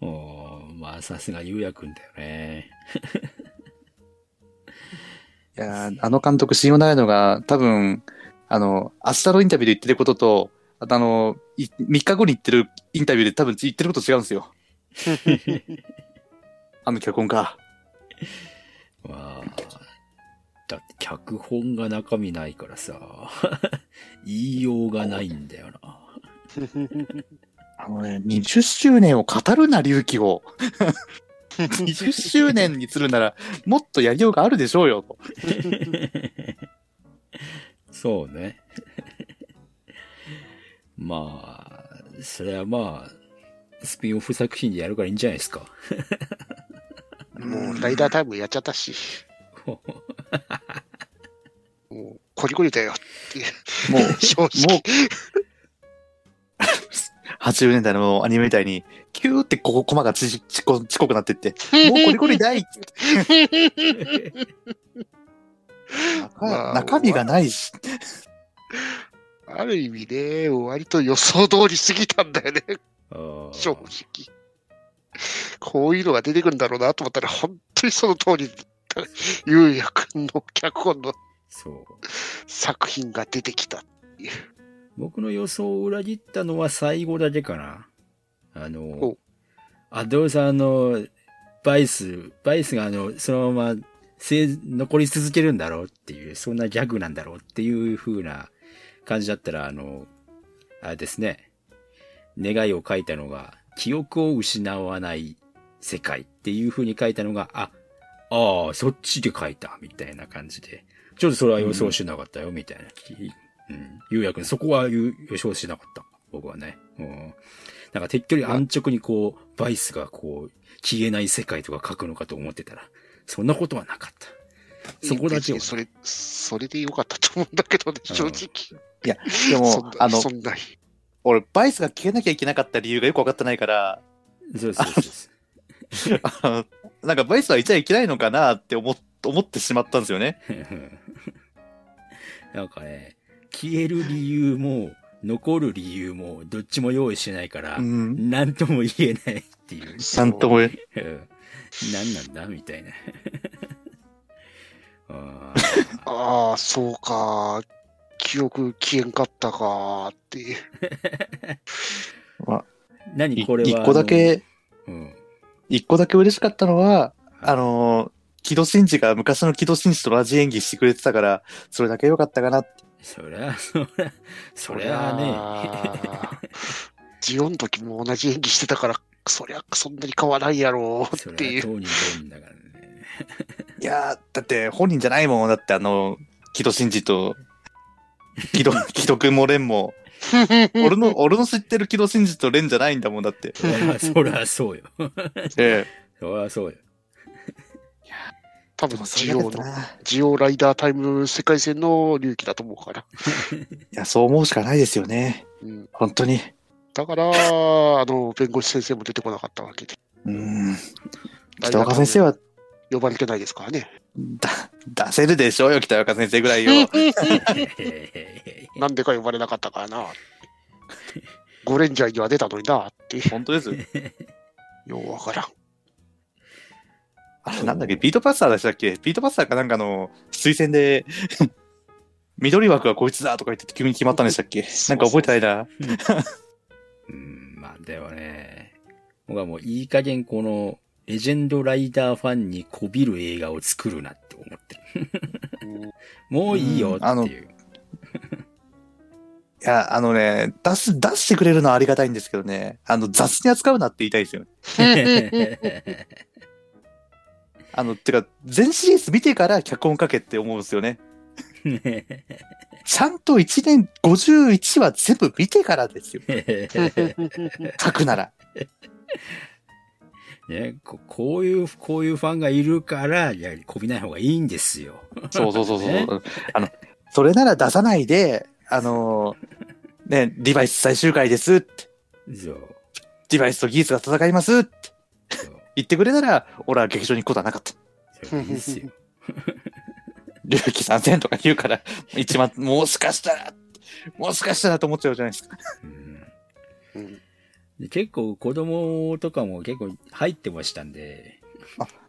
おーまあ、さすがゆうやくんだよね。いやーあの監督信用ないのが、多分、あの、明日のインタビューで言ってることと、あとあの、い3日後に言ってるインタビューで多分言ってること違うんですよ。あの脚本家。まあ、だって脚本が中身ないからさ、言いようがないんだよな。あのね、20周年を語るな、隆起を。20周年にするなら、もっとやりようがあるでしょうよ、と。そうね。まあ、それはまあ、スピンオフ作品でやるからいいんじゃないですか。もうライダータイムやっちゃったし。もう、コリコリだよっていう。もう、正もう直。80年代のアニメみたいに、キューってここ、コマがちこちこくなってって、もうコリコリだいまあ中身がないし。ある意味ね、割と予想通り過ぎたんだよね、正直。こういうのが出てくるんだろうなと思ったら、本当にその通り、ゆうやくんの脚本のそう。作品が出てきた。僕の予想を裏切ったのは最後だけかな。あのお、アドルさんのバイス、バイスがあの、そのまま生残り続けるんだろうっていう、そんなギャグなんだろうっていう風な感じだったら、あの、あれですね、願いを書いたのが、記憶を失わない世界っていう風に書いたのが、あ、ああ、そっちで書いた、みたいな感じで。ちょっとそれは予想してなかったよ、みたいな。うん。ゆうやくん、そこは予予想してなかった。僕はね。うん。なんか、てっきり安直にこう、バイスがこう、消えない世界とか書くのかと思ってたら、そんなことはなかった。そこだけは。それ、それでよかったと思うんだけどね、正直。いや、でそもあの俺、バイスが消えなきゃいけなかった理由がよくわかってないから、そうそうそう なんかバイスはいちゃいけないのかなって思っ思ってしまったんですよね。なんかね、消える理由も、残る理由も、どっちも用意してないから、うん。なんとも言えないっていう。なんとも言えうん何なんだみたいな。あああ、そうか。記憶消えんかったかっていう。ー何？これは。一個だけ、あの。うん。一個だけ嬉しかったのは、あの、木戸真治が昔の木戸真治と同じ演技してくれてたから、それだけ良かったかなって。そりゃ、そりゃ、そりゃね。ね。ジオンの時も同じ演技してたから、そりゃそんなに変わらないやろうそっていう。当人当人だからね。いやー、だって本人じゃないもん。だってあの、木戸真治と、木戸、木戸くんも蓮も、俺の、俺の知ってる木戸真治と蓮じゃないんだもんだって。そりゃ、そうよ。ええ。そりゃそうよ。多分ジオの、ジオライダータイム世界戦の隆起だと思うから。や、そう思うしかないですよね。うん、本当に。だから、あの、弁護士先生も出てこなかったわけで。うん。北岡先生は、呼ばれてないですからね。だ、出せるでしょうよ、北岡先生ぐらいよ。なんでか呼ばれなかったからな。ゴレンジャーには出たのになって。本当です。ようわからん。あれ、なんだっけ、ビートパスターでしたっけ？ビートパスターかなんかの推薦で 緑枠はこいつだとか言って急に決まったんでしたっけ？なんか覚えてないな。うん、まあでもね、僕はもういい加減この、レジェンドライダーファンにこびる映画を作るなって思ってる。もういいよっていう。いや、あのね、出す、出してくれるのはありがたいんですけどね、あの、雑に扱うなって言いたいですよね。あの、てか、全シリーズ見てから脚本書けって思うんですよね。ちゃんと1年51は全部見てからですよ。書くなら。ね、ここういう、こういうファンがいるから、やはりこびない方がいいんですよ。そうそうそうそう。ねあの、それなら出さないで、あの、ね、リバイス最終回ですって。そう。リバイスとギースが戦いますって。言ってくれたら、俺は劇場に行くことはなかった。それでいいですよ。龍騎参戦とか言うから、一番、もしかしたら、もしかしたらと思っちゃうじゃないですか。うんうんで結構子供とかも結構入ってましたんで。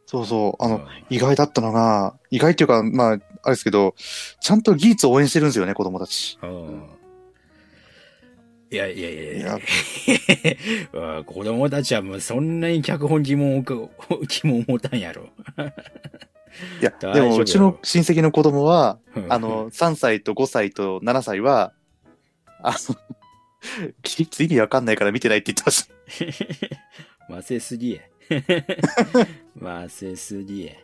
そうそう。あの、うん意外だったのが、意外っていうか、まあ、あれですけど、ちゃんとギーツを応援してるんですよね、子供たち。うんいやいやいやいいや 子供たちはもうそんなに脚本疑問をく、疑問を持たんやろ。いや、でも、うちの親戚の子供は、うんあの、3歳と5歳と7歳は、あの、ギーツ意味わかんないから見てないって言ってました。ませすぎえ。ませすぎえ。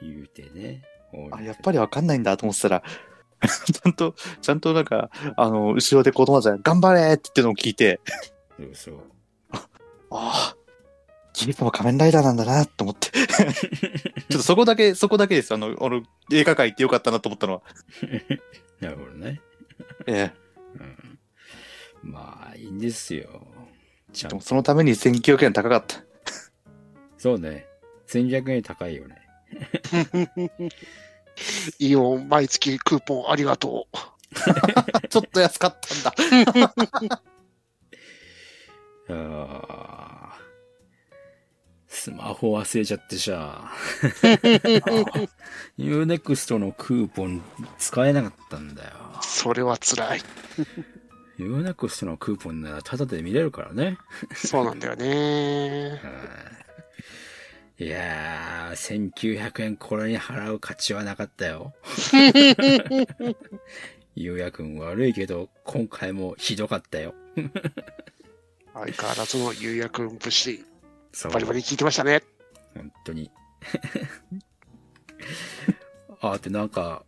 言うてね。あ、やっぱりわかんないんだと思ってたら、ちゃんと、ちゃんとなんか、あの、後ろで子供たちが頑張れって言ってるのを聞いて、り。そうそう。ああ、ギーツも仮面ライダーなんだなと思って。ちょっとそこだけ、そこだけです。あの、あの映画館行ってよかったなと思ったのは。なるほどね。ええ。うん、まあ、いいんですよ。ちゃんでもそのために1900円高かった。そうね。1200円高いよね。イオン毎月クーポンありがとう。ちょっと安かったんだ。あースマホ忘れちゃってさ。Unext のクーポン使えなかったんだよ。それは辛い。Unext のクーポンならタダで見れるからね。そうなんだよね。いやー、1900円これに払う価値はなかったよ。ゆうやくん悪いけど、今回もひどかったよ。相変わらずの有薬節、そう。バリバリ聞いてましたね。本当に。あーってなんか、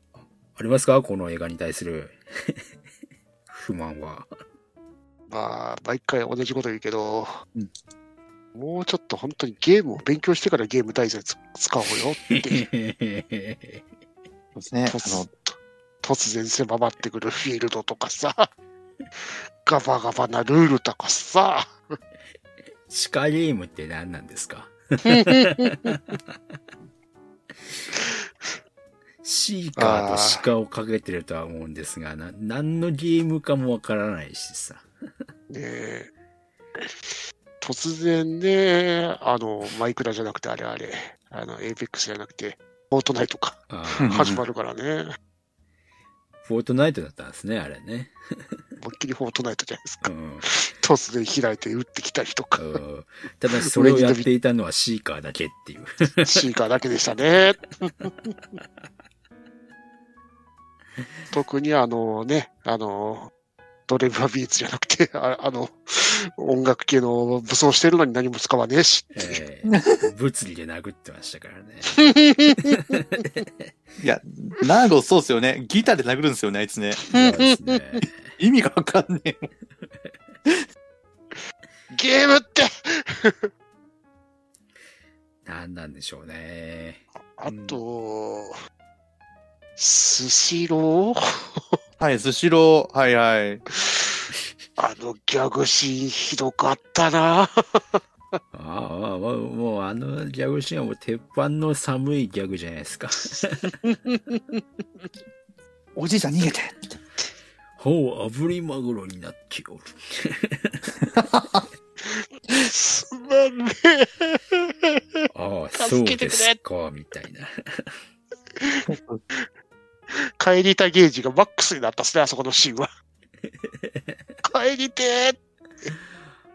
ありますか？この映画に対する 不満は。まあ、毎回同じこと言うけど、うんもうちょっと本当にゲームを勉強してからゲーム題材つ使おうよって、そうですね。あ突の、突然狭まってくるフィールドとかさ、ガバガバなルールとかさ、地下ゲームって何なんですか？シーカーと鹿をかけてるとは思うんですが、な、何のゲームかもわからないしさ。ねえ突然ね、あの、マイクラじゃなくてあれあれ、あの、エイペックスじゃなくて、フォートナイトか、始まるからね。フォートナイトだったんですね、あれね。思いっきりフォートナイトじゃないですか。うん。突然開いて撃ってきたりとか、うんただそれをやっていたのはシーカーだけっていう。シーカーだけでしたね。特にあのね、あの、ドレバービーツじゃなくて、ああの、音楽系の武装してるのに何も使わねえしっていう。えー物理で殴ってましたからね。いや、ナーゴそうっすよね。ギターで殴るんですよね、あいつね。ね。意味がわかんねえ。ゲームって何なんでしょうね。あと、スシロー？はい、スシロー。はいはい。あのギャグシーンひどかったな。ああ、もう、もうあのギャグシーンはもう鉄板の寒いギャグじゃないですか。おじいちゃん逃げて。ほう、炙りマグロになっておる。すまんね ああ、そう助けてくれですか、みたいな。帰りたゲージがマックスになったっすね、あそこのシーンは。帰りてー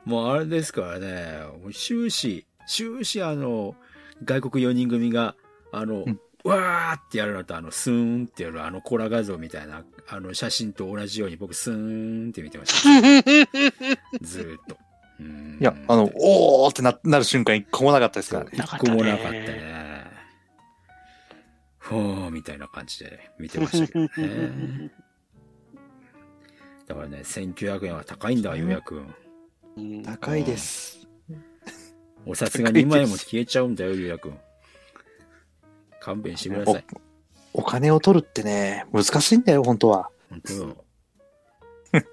もうあれですからね、終始、終始あの、外国4人組が、あの、うんわーってやるのと、あの、スーンってやるあのコラ画像みたいな、あの写真と同じように僕スーンって見てました。ずーっと。うんいや、あの、おーってななる瞬間一個もなかったですからね。一個もなかったね。ふーみたいな感じで見てましたけど ね。だからね、1900円は高いんだ、ようやくん。うん高いです。お札が2枚も消えちゃうんだよ、ゆうやくん。勘弁してください。お金を取るってね、難しいんだよ、本当は。本当よ。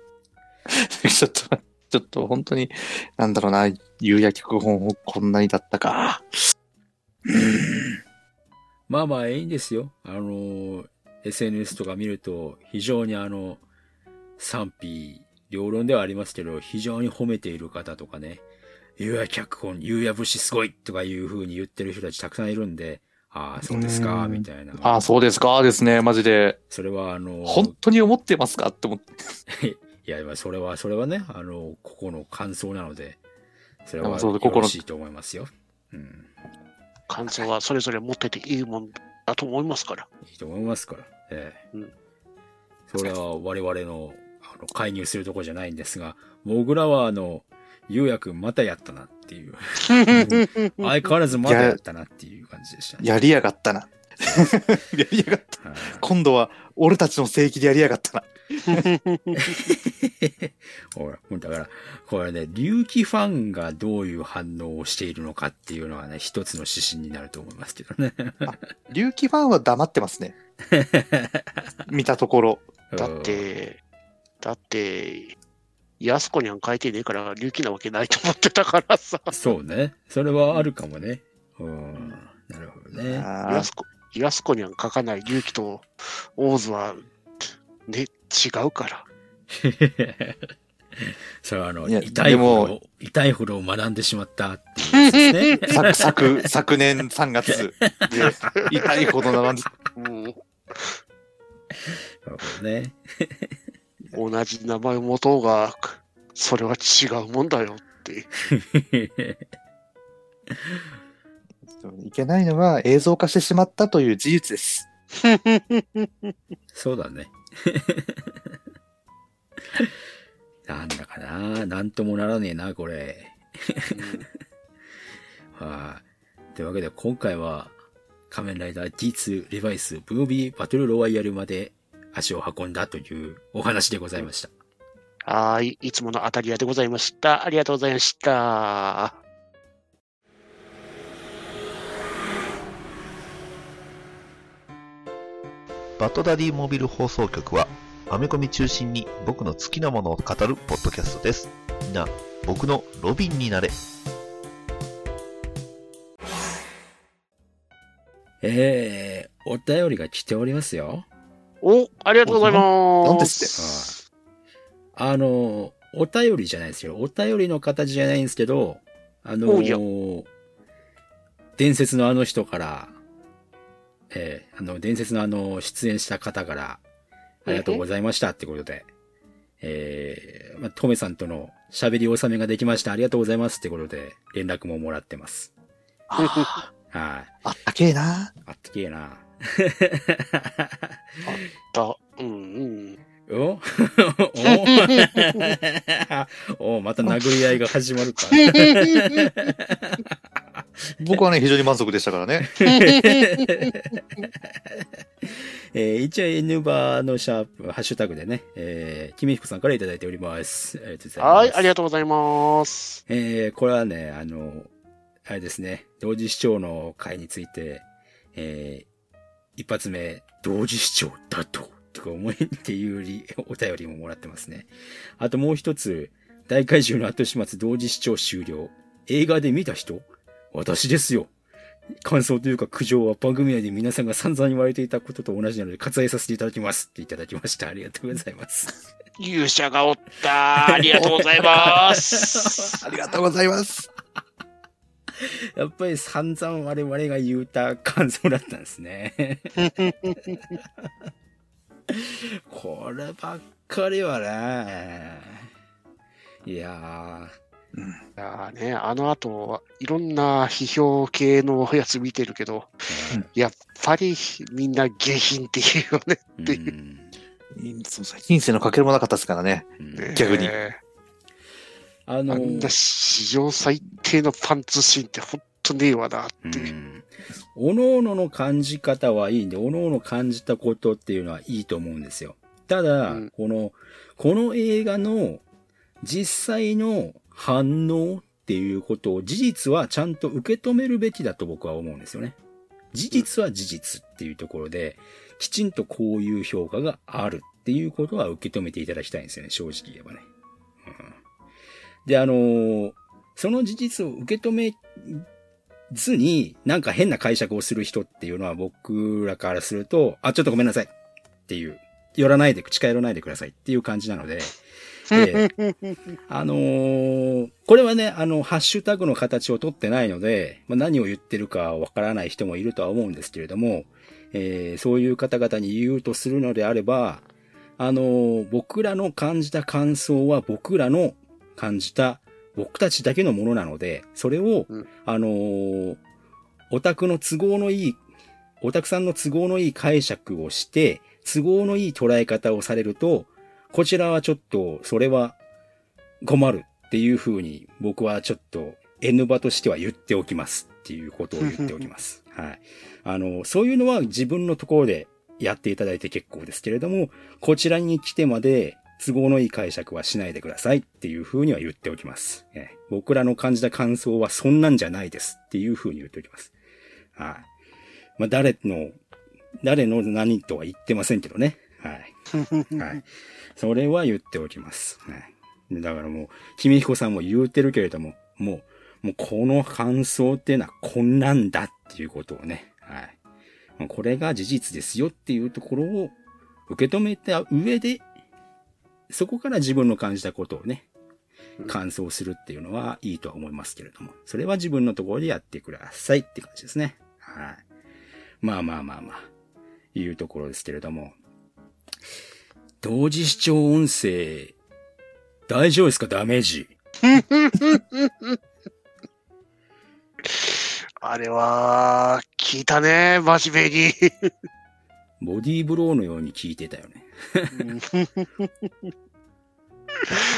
ちょっと、ちょっと本当に、なんだろうな、有や脚本をこんなにだったか。まあまあ、いいんですよ。あの、SNS とか見ると、非常にあの、賛否、両論ではありますけど、非常に褒めている方とかね、ゆうや脚本、ゆうや節すごいとかいう風に言ってる人たちたくさんいるんで、ああ、そうですか、うんみたいな。ああ、そうですか、ですね、マジで。それはあの、本当に思ってますか？って思って。いや、まあそれは、それはね、あの、ここの感想なので、それはあそうよここのろしいと思いますよ。うん。感想はそれぞれ持ってていいもんだと思いますから。いいと思いますから。ええ。うんそれは我々の、あの、介入するとこじゃないんですが、モグラはあの、ゆうやくんまたやったなっていう。相変わらずまだやったなっていう感じでしたね。やりやがったな。やりやがった。はい今度は、俺たちの正規でやりやがったな。ほら、だから、これね、隆起ファンがどういう反応をしているのかっていうのはね、一つの指針になると思いますけどね。隆起ファンは黙ってますね。見たところ。だって、だって、安子にゃん書いてねえから、隆起なわけないと思ってたからさ。そうね。それはあるかもね。うん。なるほどね。安子、安子にゃん書かない隆起と大津は、ね、違うから。それはあの、いや痛いでもほど、痛いほど学んでしまったっていうね。昨、昨、昨年3月で、痛いほど並んで、うん、なるほどね。同じ名前を持とうが、それは違うもんだよって。いけないのは映像化してしまったという事実です。そうだね。なんだかな。なんともならねえな、これ。はい、というわけで今回は仮面ライダー D2 リバイスムービーバトルロワイヤルまで足を運んだというお話でございました。はーい。いつもの当たり屋でございました。ありがとうございました。バッドダディモビル放送局は、アメコミ中心に僕の好きなものを語るポッドキャストです。みんな、僕のロビンになれ。えー、お便りが来ておりますよ。お、ありがとうございます。なんですあの、お便りじゃないですよ。お便りの形じゃないんですけど、あのおいや伝説のあの人から、えーあの、伝説のあの、出演した方から、ありがとうございましたってことで、えー、まあ、トメさんとの喋り納めができました。ありがとうございますってことで、連絡ももらってます。あはい。あったけえな。あってけえな。だうんうん。お？お？お？また殴り合いが始まるか。僕はね、非常に満足でしたからね。えー、一応 N バーのシャープ、ハッシュタグでね、えー、君彦さんからいただいております。ありがとうございます。はい、ありがとうございます。えー、これはね、あの、あれですね、同時視聴の回について、えー、一発目、同時視聴だと、とか思いっていうりお便りももらってますね。あともう一つ、大怪獣の後始末同時視聴終了。映画で見た人私ですよ。感想というか苦情は番組内で皆さんが散々言われていたことと同じなので割愛させていただきますっていただきました。ありがとうございます。勇者がおった。ありがとうございます。ありがとうございます。やっぱり散々我々が言うた感想だったんですね。こればっかりはね。いやいやーね、あの後、いろんな批評系のやつ見てるけど、ー、やっぱりみんな下品っていうよね。うんっていうそう人生のかけらもなかったですからね。うんね逆にあのあんな史上最低のパンツシーンってほんとねえわなっていう。うんおのおのの感じ方はいいんで、おのおの感じたことっていうのはいいと思うんですよ。ただ、うんこの、この映画の実際の反応っていうことを事実はちゃんと受け止めるべきだと僕は思うんですよね。事実は事実っていうところで、きちんとこういう評価があるっていうことは受け止めていただきたいんですよね、正直言えばね。うんで、あのーその事実を受け止めずに、なんか変な解釈をする人っていうのは僕らからすると、あ、ちょっとごめんなさいっていう、寄らないで、近寄らないでくださいっていう感じなので、ええあのーこれはね、あの、ハッシュタグの形を取ってないので、まあ、何を言ってるかわからない人もいるとは思うんですけれども、えーそういう方々に言うとするのであれば、あのー僕らの感じた感想は僕らの感じた僕たちだけのものなので、それを、うん。あのーオタクの都合のいい、オタクさんの都合のいい解釈をして、都合のいい捉え方をされると、こちらはちょっと、それは困るっていうふうに僕はちょっと N 場としては言っておきますっていうことを言っておきます。はい。あの、そういうのは自分のところでやっていただいて結構ですけれども、こちらに来てまで都合のいい解釈はしないでくださいっていうふうには言っておきます。ええ僕らの感じた感想はそんなんじゃないですっていうふうに言っておきます。はい。まあ、誰の、誰の何とは言ってませんけどね。はい。はい。それは言っておきます。はい。だからもう、君彦さんも言うてるけれども、もう、もうこの感想っていうのはこんなんだっていうことをね、はい。もうこれが事実ですよっていうところを受け止めた上で、そこから自分の感じたことをね、感想するっていうのはいいとは思いますけれども、それは自分のところでやってくださいって感じですね。はい。まあまあまあまあ、いうところですけれども、同時視聴音声、大丈夫ですか？ダメージ。あれは、聞いたね、真面目に。ボディーブローのように聞いてたよね。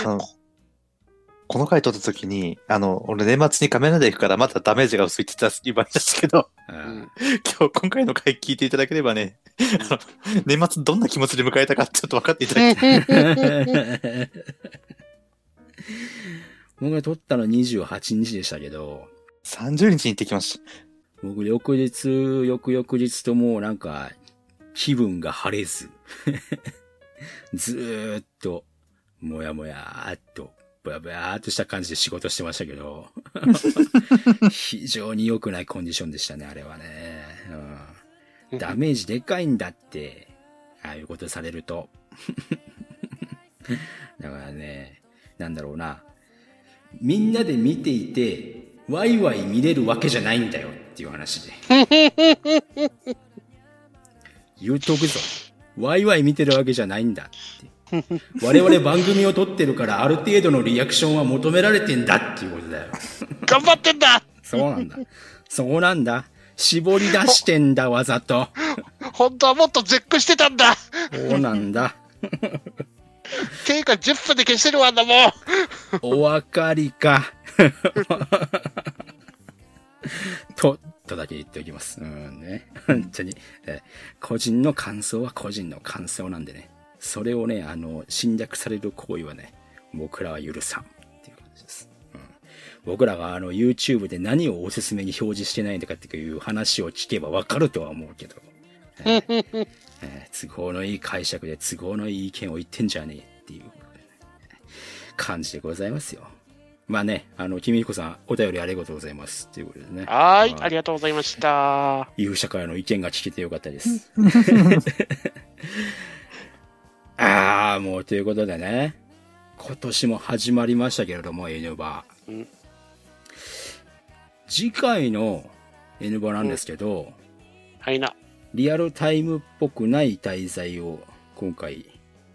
この回撮った時に、あの、俺年末にカメラで行くからまだダメージが薄いって言ってた言われたんですけど、うん今日今回の回聞いていただければね、年末どんな気持ちで迎えたかちょっと分かっていただきたい。僕が撮ったの28日でしたけど、30日に行ってきました。僕翌日、翌々日ともうなんか、気分が晴れず、ずーっと、もやもやーっと、ぼやぼやーっとした感じで仕事してましたけど、非常に良くないコンディションでしたね、あれはね。うん、ダメージでかいんだって、ああいうことされると。だからね、なんだろうな。みんなで見ていて、ワイワイ見れるわけじゃないんだよっていう話で。言うとくぞ。ワイワイ見てるわけじゃないんだって。我々番組を撮ってるからある程度のリアクションは求められてんだっていうことだよ。頑張ってんだそうなんだ。そうなんだ。絞り出してんだ、わざと。本当はもっと絶句してたんだそうなんだ。ていうか10分で消してるわんだもんお分かりか。と、とだけ言っておきます。うんね。本当に。え個人の感想は個人の感想なんでね。それをね、あの、侵略される行為はね、僕らは許さんっていう感じです。うん、僕らがあの、YouTube で何をおすすめに表示してないのかっていう話を聞けばわかるとは思うけど。えーえー都合のいい解釈で都合のいい意見を言ってんじゃねえっていう感じでございますよ。まあね、あの、君彦さん、お便りありがとうございます。ということでね。はーい、はいありがとうございました。勇者からの意見が聞けてよかったです。ああ、もうということでね、今年も始まりましたけれども、N バー。うん次回の N バーなんですけど、はいな。リアルタイムっぽくない題材を今回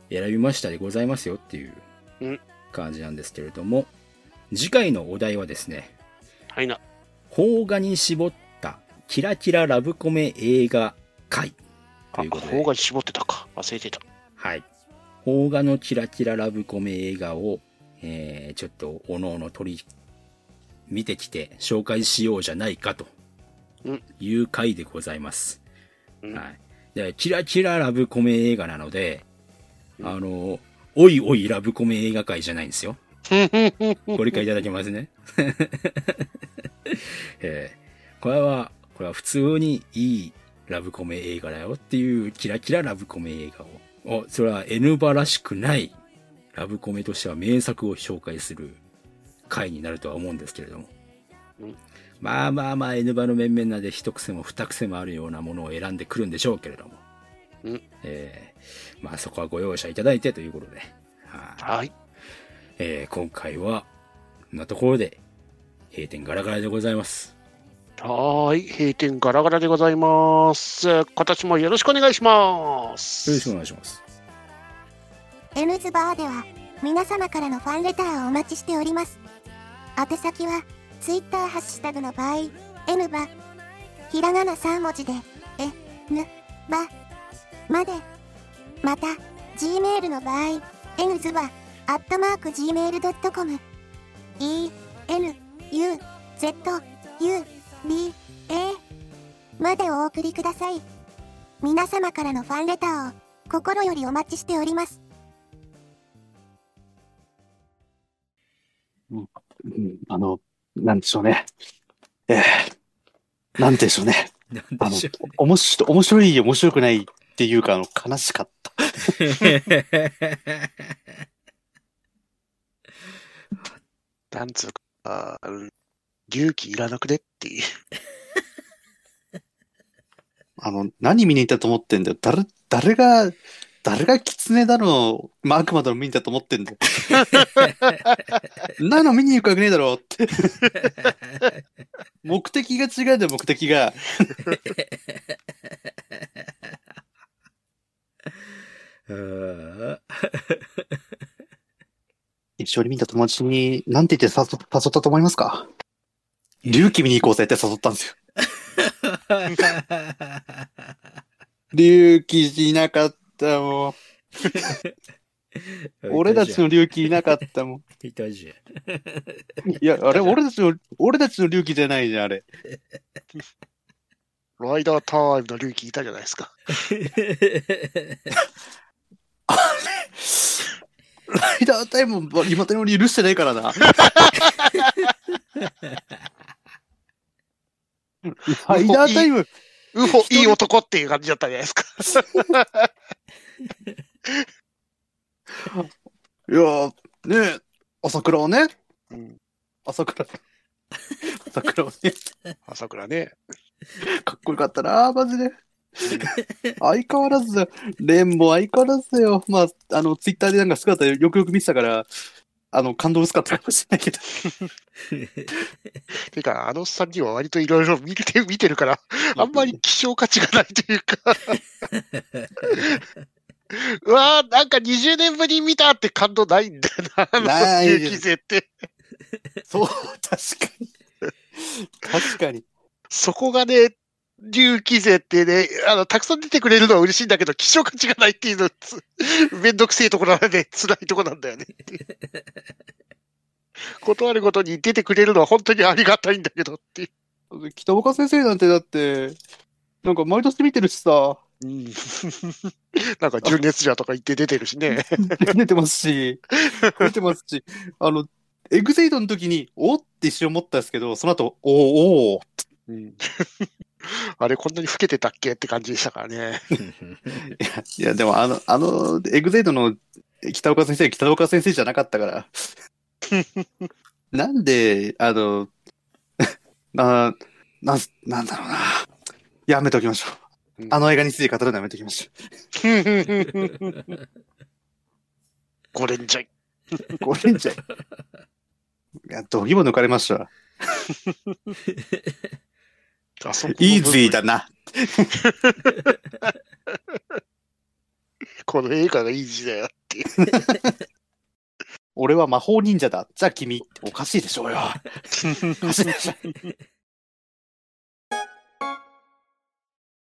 選びましたでございますよっていううん感じなんですけれども、次回のお題はですね、はいな。邦画に絞ったキラキララブコメ映画会あ、ということで方が絞ってたか。忘れてた。はい。邦画のキラキララブコメ映画を、えー、ちょっとおのおの取り、見てきて紹介しようじゃないかとうんいう回でございます。うんはい。で、キラキララブコメ映画なので、あの、おいおいラブコメ映画界じゃないんですよ。ご理解いただけますね。えーこれは、これは普通にいいラブコメ映画だよっていうキラキララブコメ映画を、お、それは N バらしくないラブコメとしては名作を紹介する回になるとは思うんですけれども。うんまあまあまあ N バの面々なんで一癖も二癖もあるようなものを選んでくるんでしょうけれども。うんえーまあそこはご容赦いただいてということで。はいはい。えー今回は、こんなところで、閉店ガラガラでございます。はーい。閉店ガラガラでございます。今年もよろしくお願いします。よろしくお願いします。N ズバーでは皆様からのファンレターをお待ちしております。宛先は Twitter ハッシュタグの場合 N バひらがな3文字で N バまでまた Gmail の場合 N ズバアットマーク Gmail.com E N U Z U B A までお送りください。皆様からのファンレターを心よりお待ちしております。うんあの、なんでしょうね。ええなんでしょうね。なんでしょう面白い、面白い、面白くないっていうか、あの、悲しかった。なんつうか、うん隆起いらなくね？っていう。あの、何見に行ったと思ってんだよ。誰、誰が、誰が狐だの、まあ、悪魔だの見に行ったと思ってんだよ。なの見に行くわけねえだろって。目的が違うんだよ、目的が。一緒に見た友達に、なんて言って誘誘ったと思いますか？隆起見に行こうぜって誘ったんですよ。隆起しなかったもん。俺たちの隆起いなかったもん。いたじゃん。いや、あれ、俺たちの、俺たちの隆起じゃないじゃん、あれ。ライダータイムの隆起いたじゃないですか。ライダータイム、今手の許してないからな。ライダータイム、ウホいい男っていう感じだったじゃないですか。いやー、ねえ、朝倉はね、うん朝倉、朝倉はね、朝倉ね。かっこよかったな、マジで。相変わらず、レンも相変わらずだよ。まあ、あの、ツイッターでなんか姿よくよく見てたから、あの、感動薄かったかもしれないけど。てか、あの3人は割といろいろ見て見てるから、あんまり希少価値がないというか。うわーなんか20年ぶりに見たって感動ないんだよな、あの勇気勢って。そう、確かに。確かに。そこがね、竜騎勢ってね、あの、たくさん出てくれるのは嬉しいんだけど、希少価値がないっていうの、つ めんどくせえところなんで、辛いところなんだよね。断るごとに出てくれるのは本当にありがたいんだけどっていう。北岡先生なんてだって、なんか毎年見てるしさ、うん、なんか純烈者とか言って出てるしね。出てますし、出てますし、あの、エグゼイドの時に、おって一瞬思ったんですけど、その後、おおおうんあれ、こんなに老けてたっけって感じでしたからね。いや、でもあの、あの、エグゼイドの北岡先生、北岡先生じゃなかったから。なんで、あの、な、なん、なんだろうな。やめときましょう。うんあの映画について語るのやめときましょゴレンジャイ。う。これじゃ。いや、どぎも抜かれましたわ。あそこのイーズイーだな。こ この映画がいい時代だっていう。俺は魔法忍者だ。じゃあ君、おかしいでしょうよ。おかしいでしょ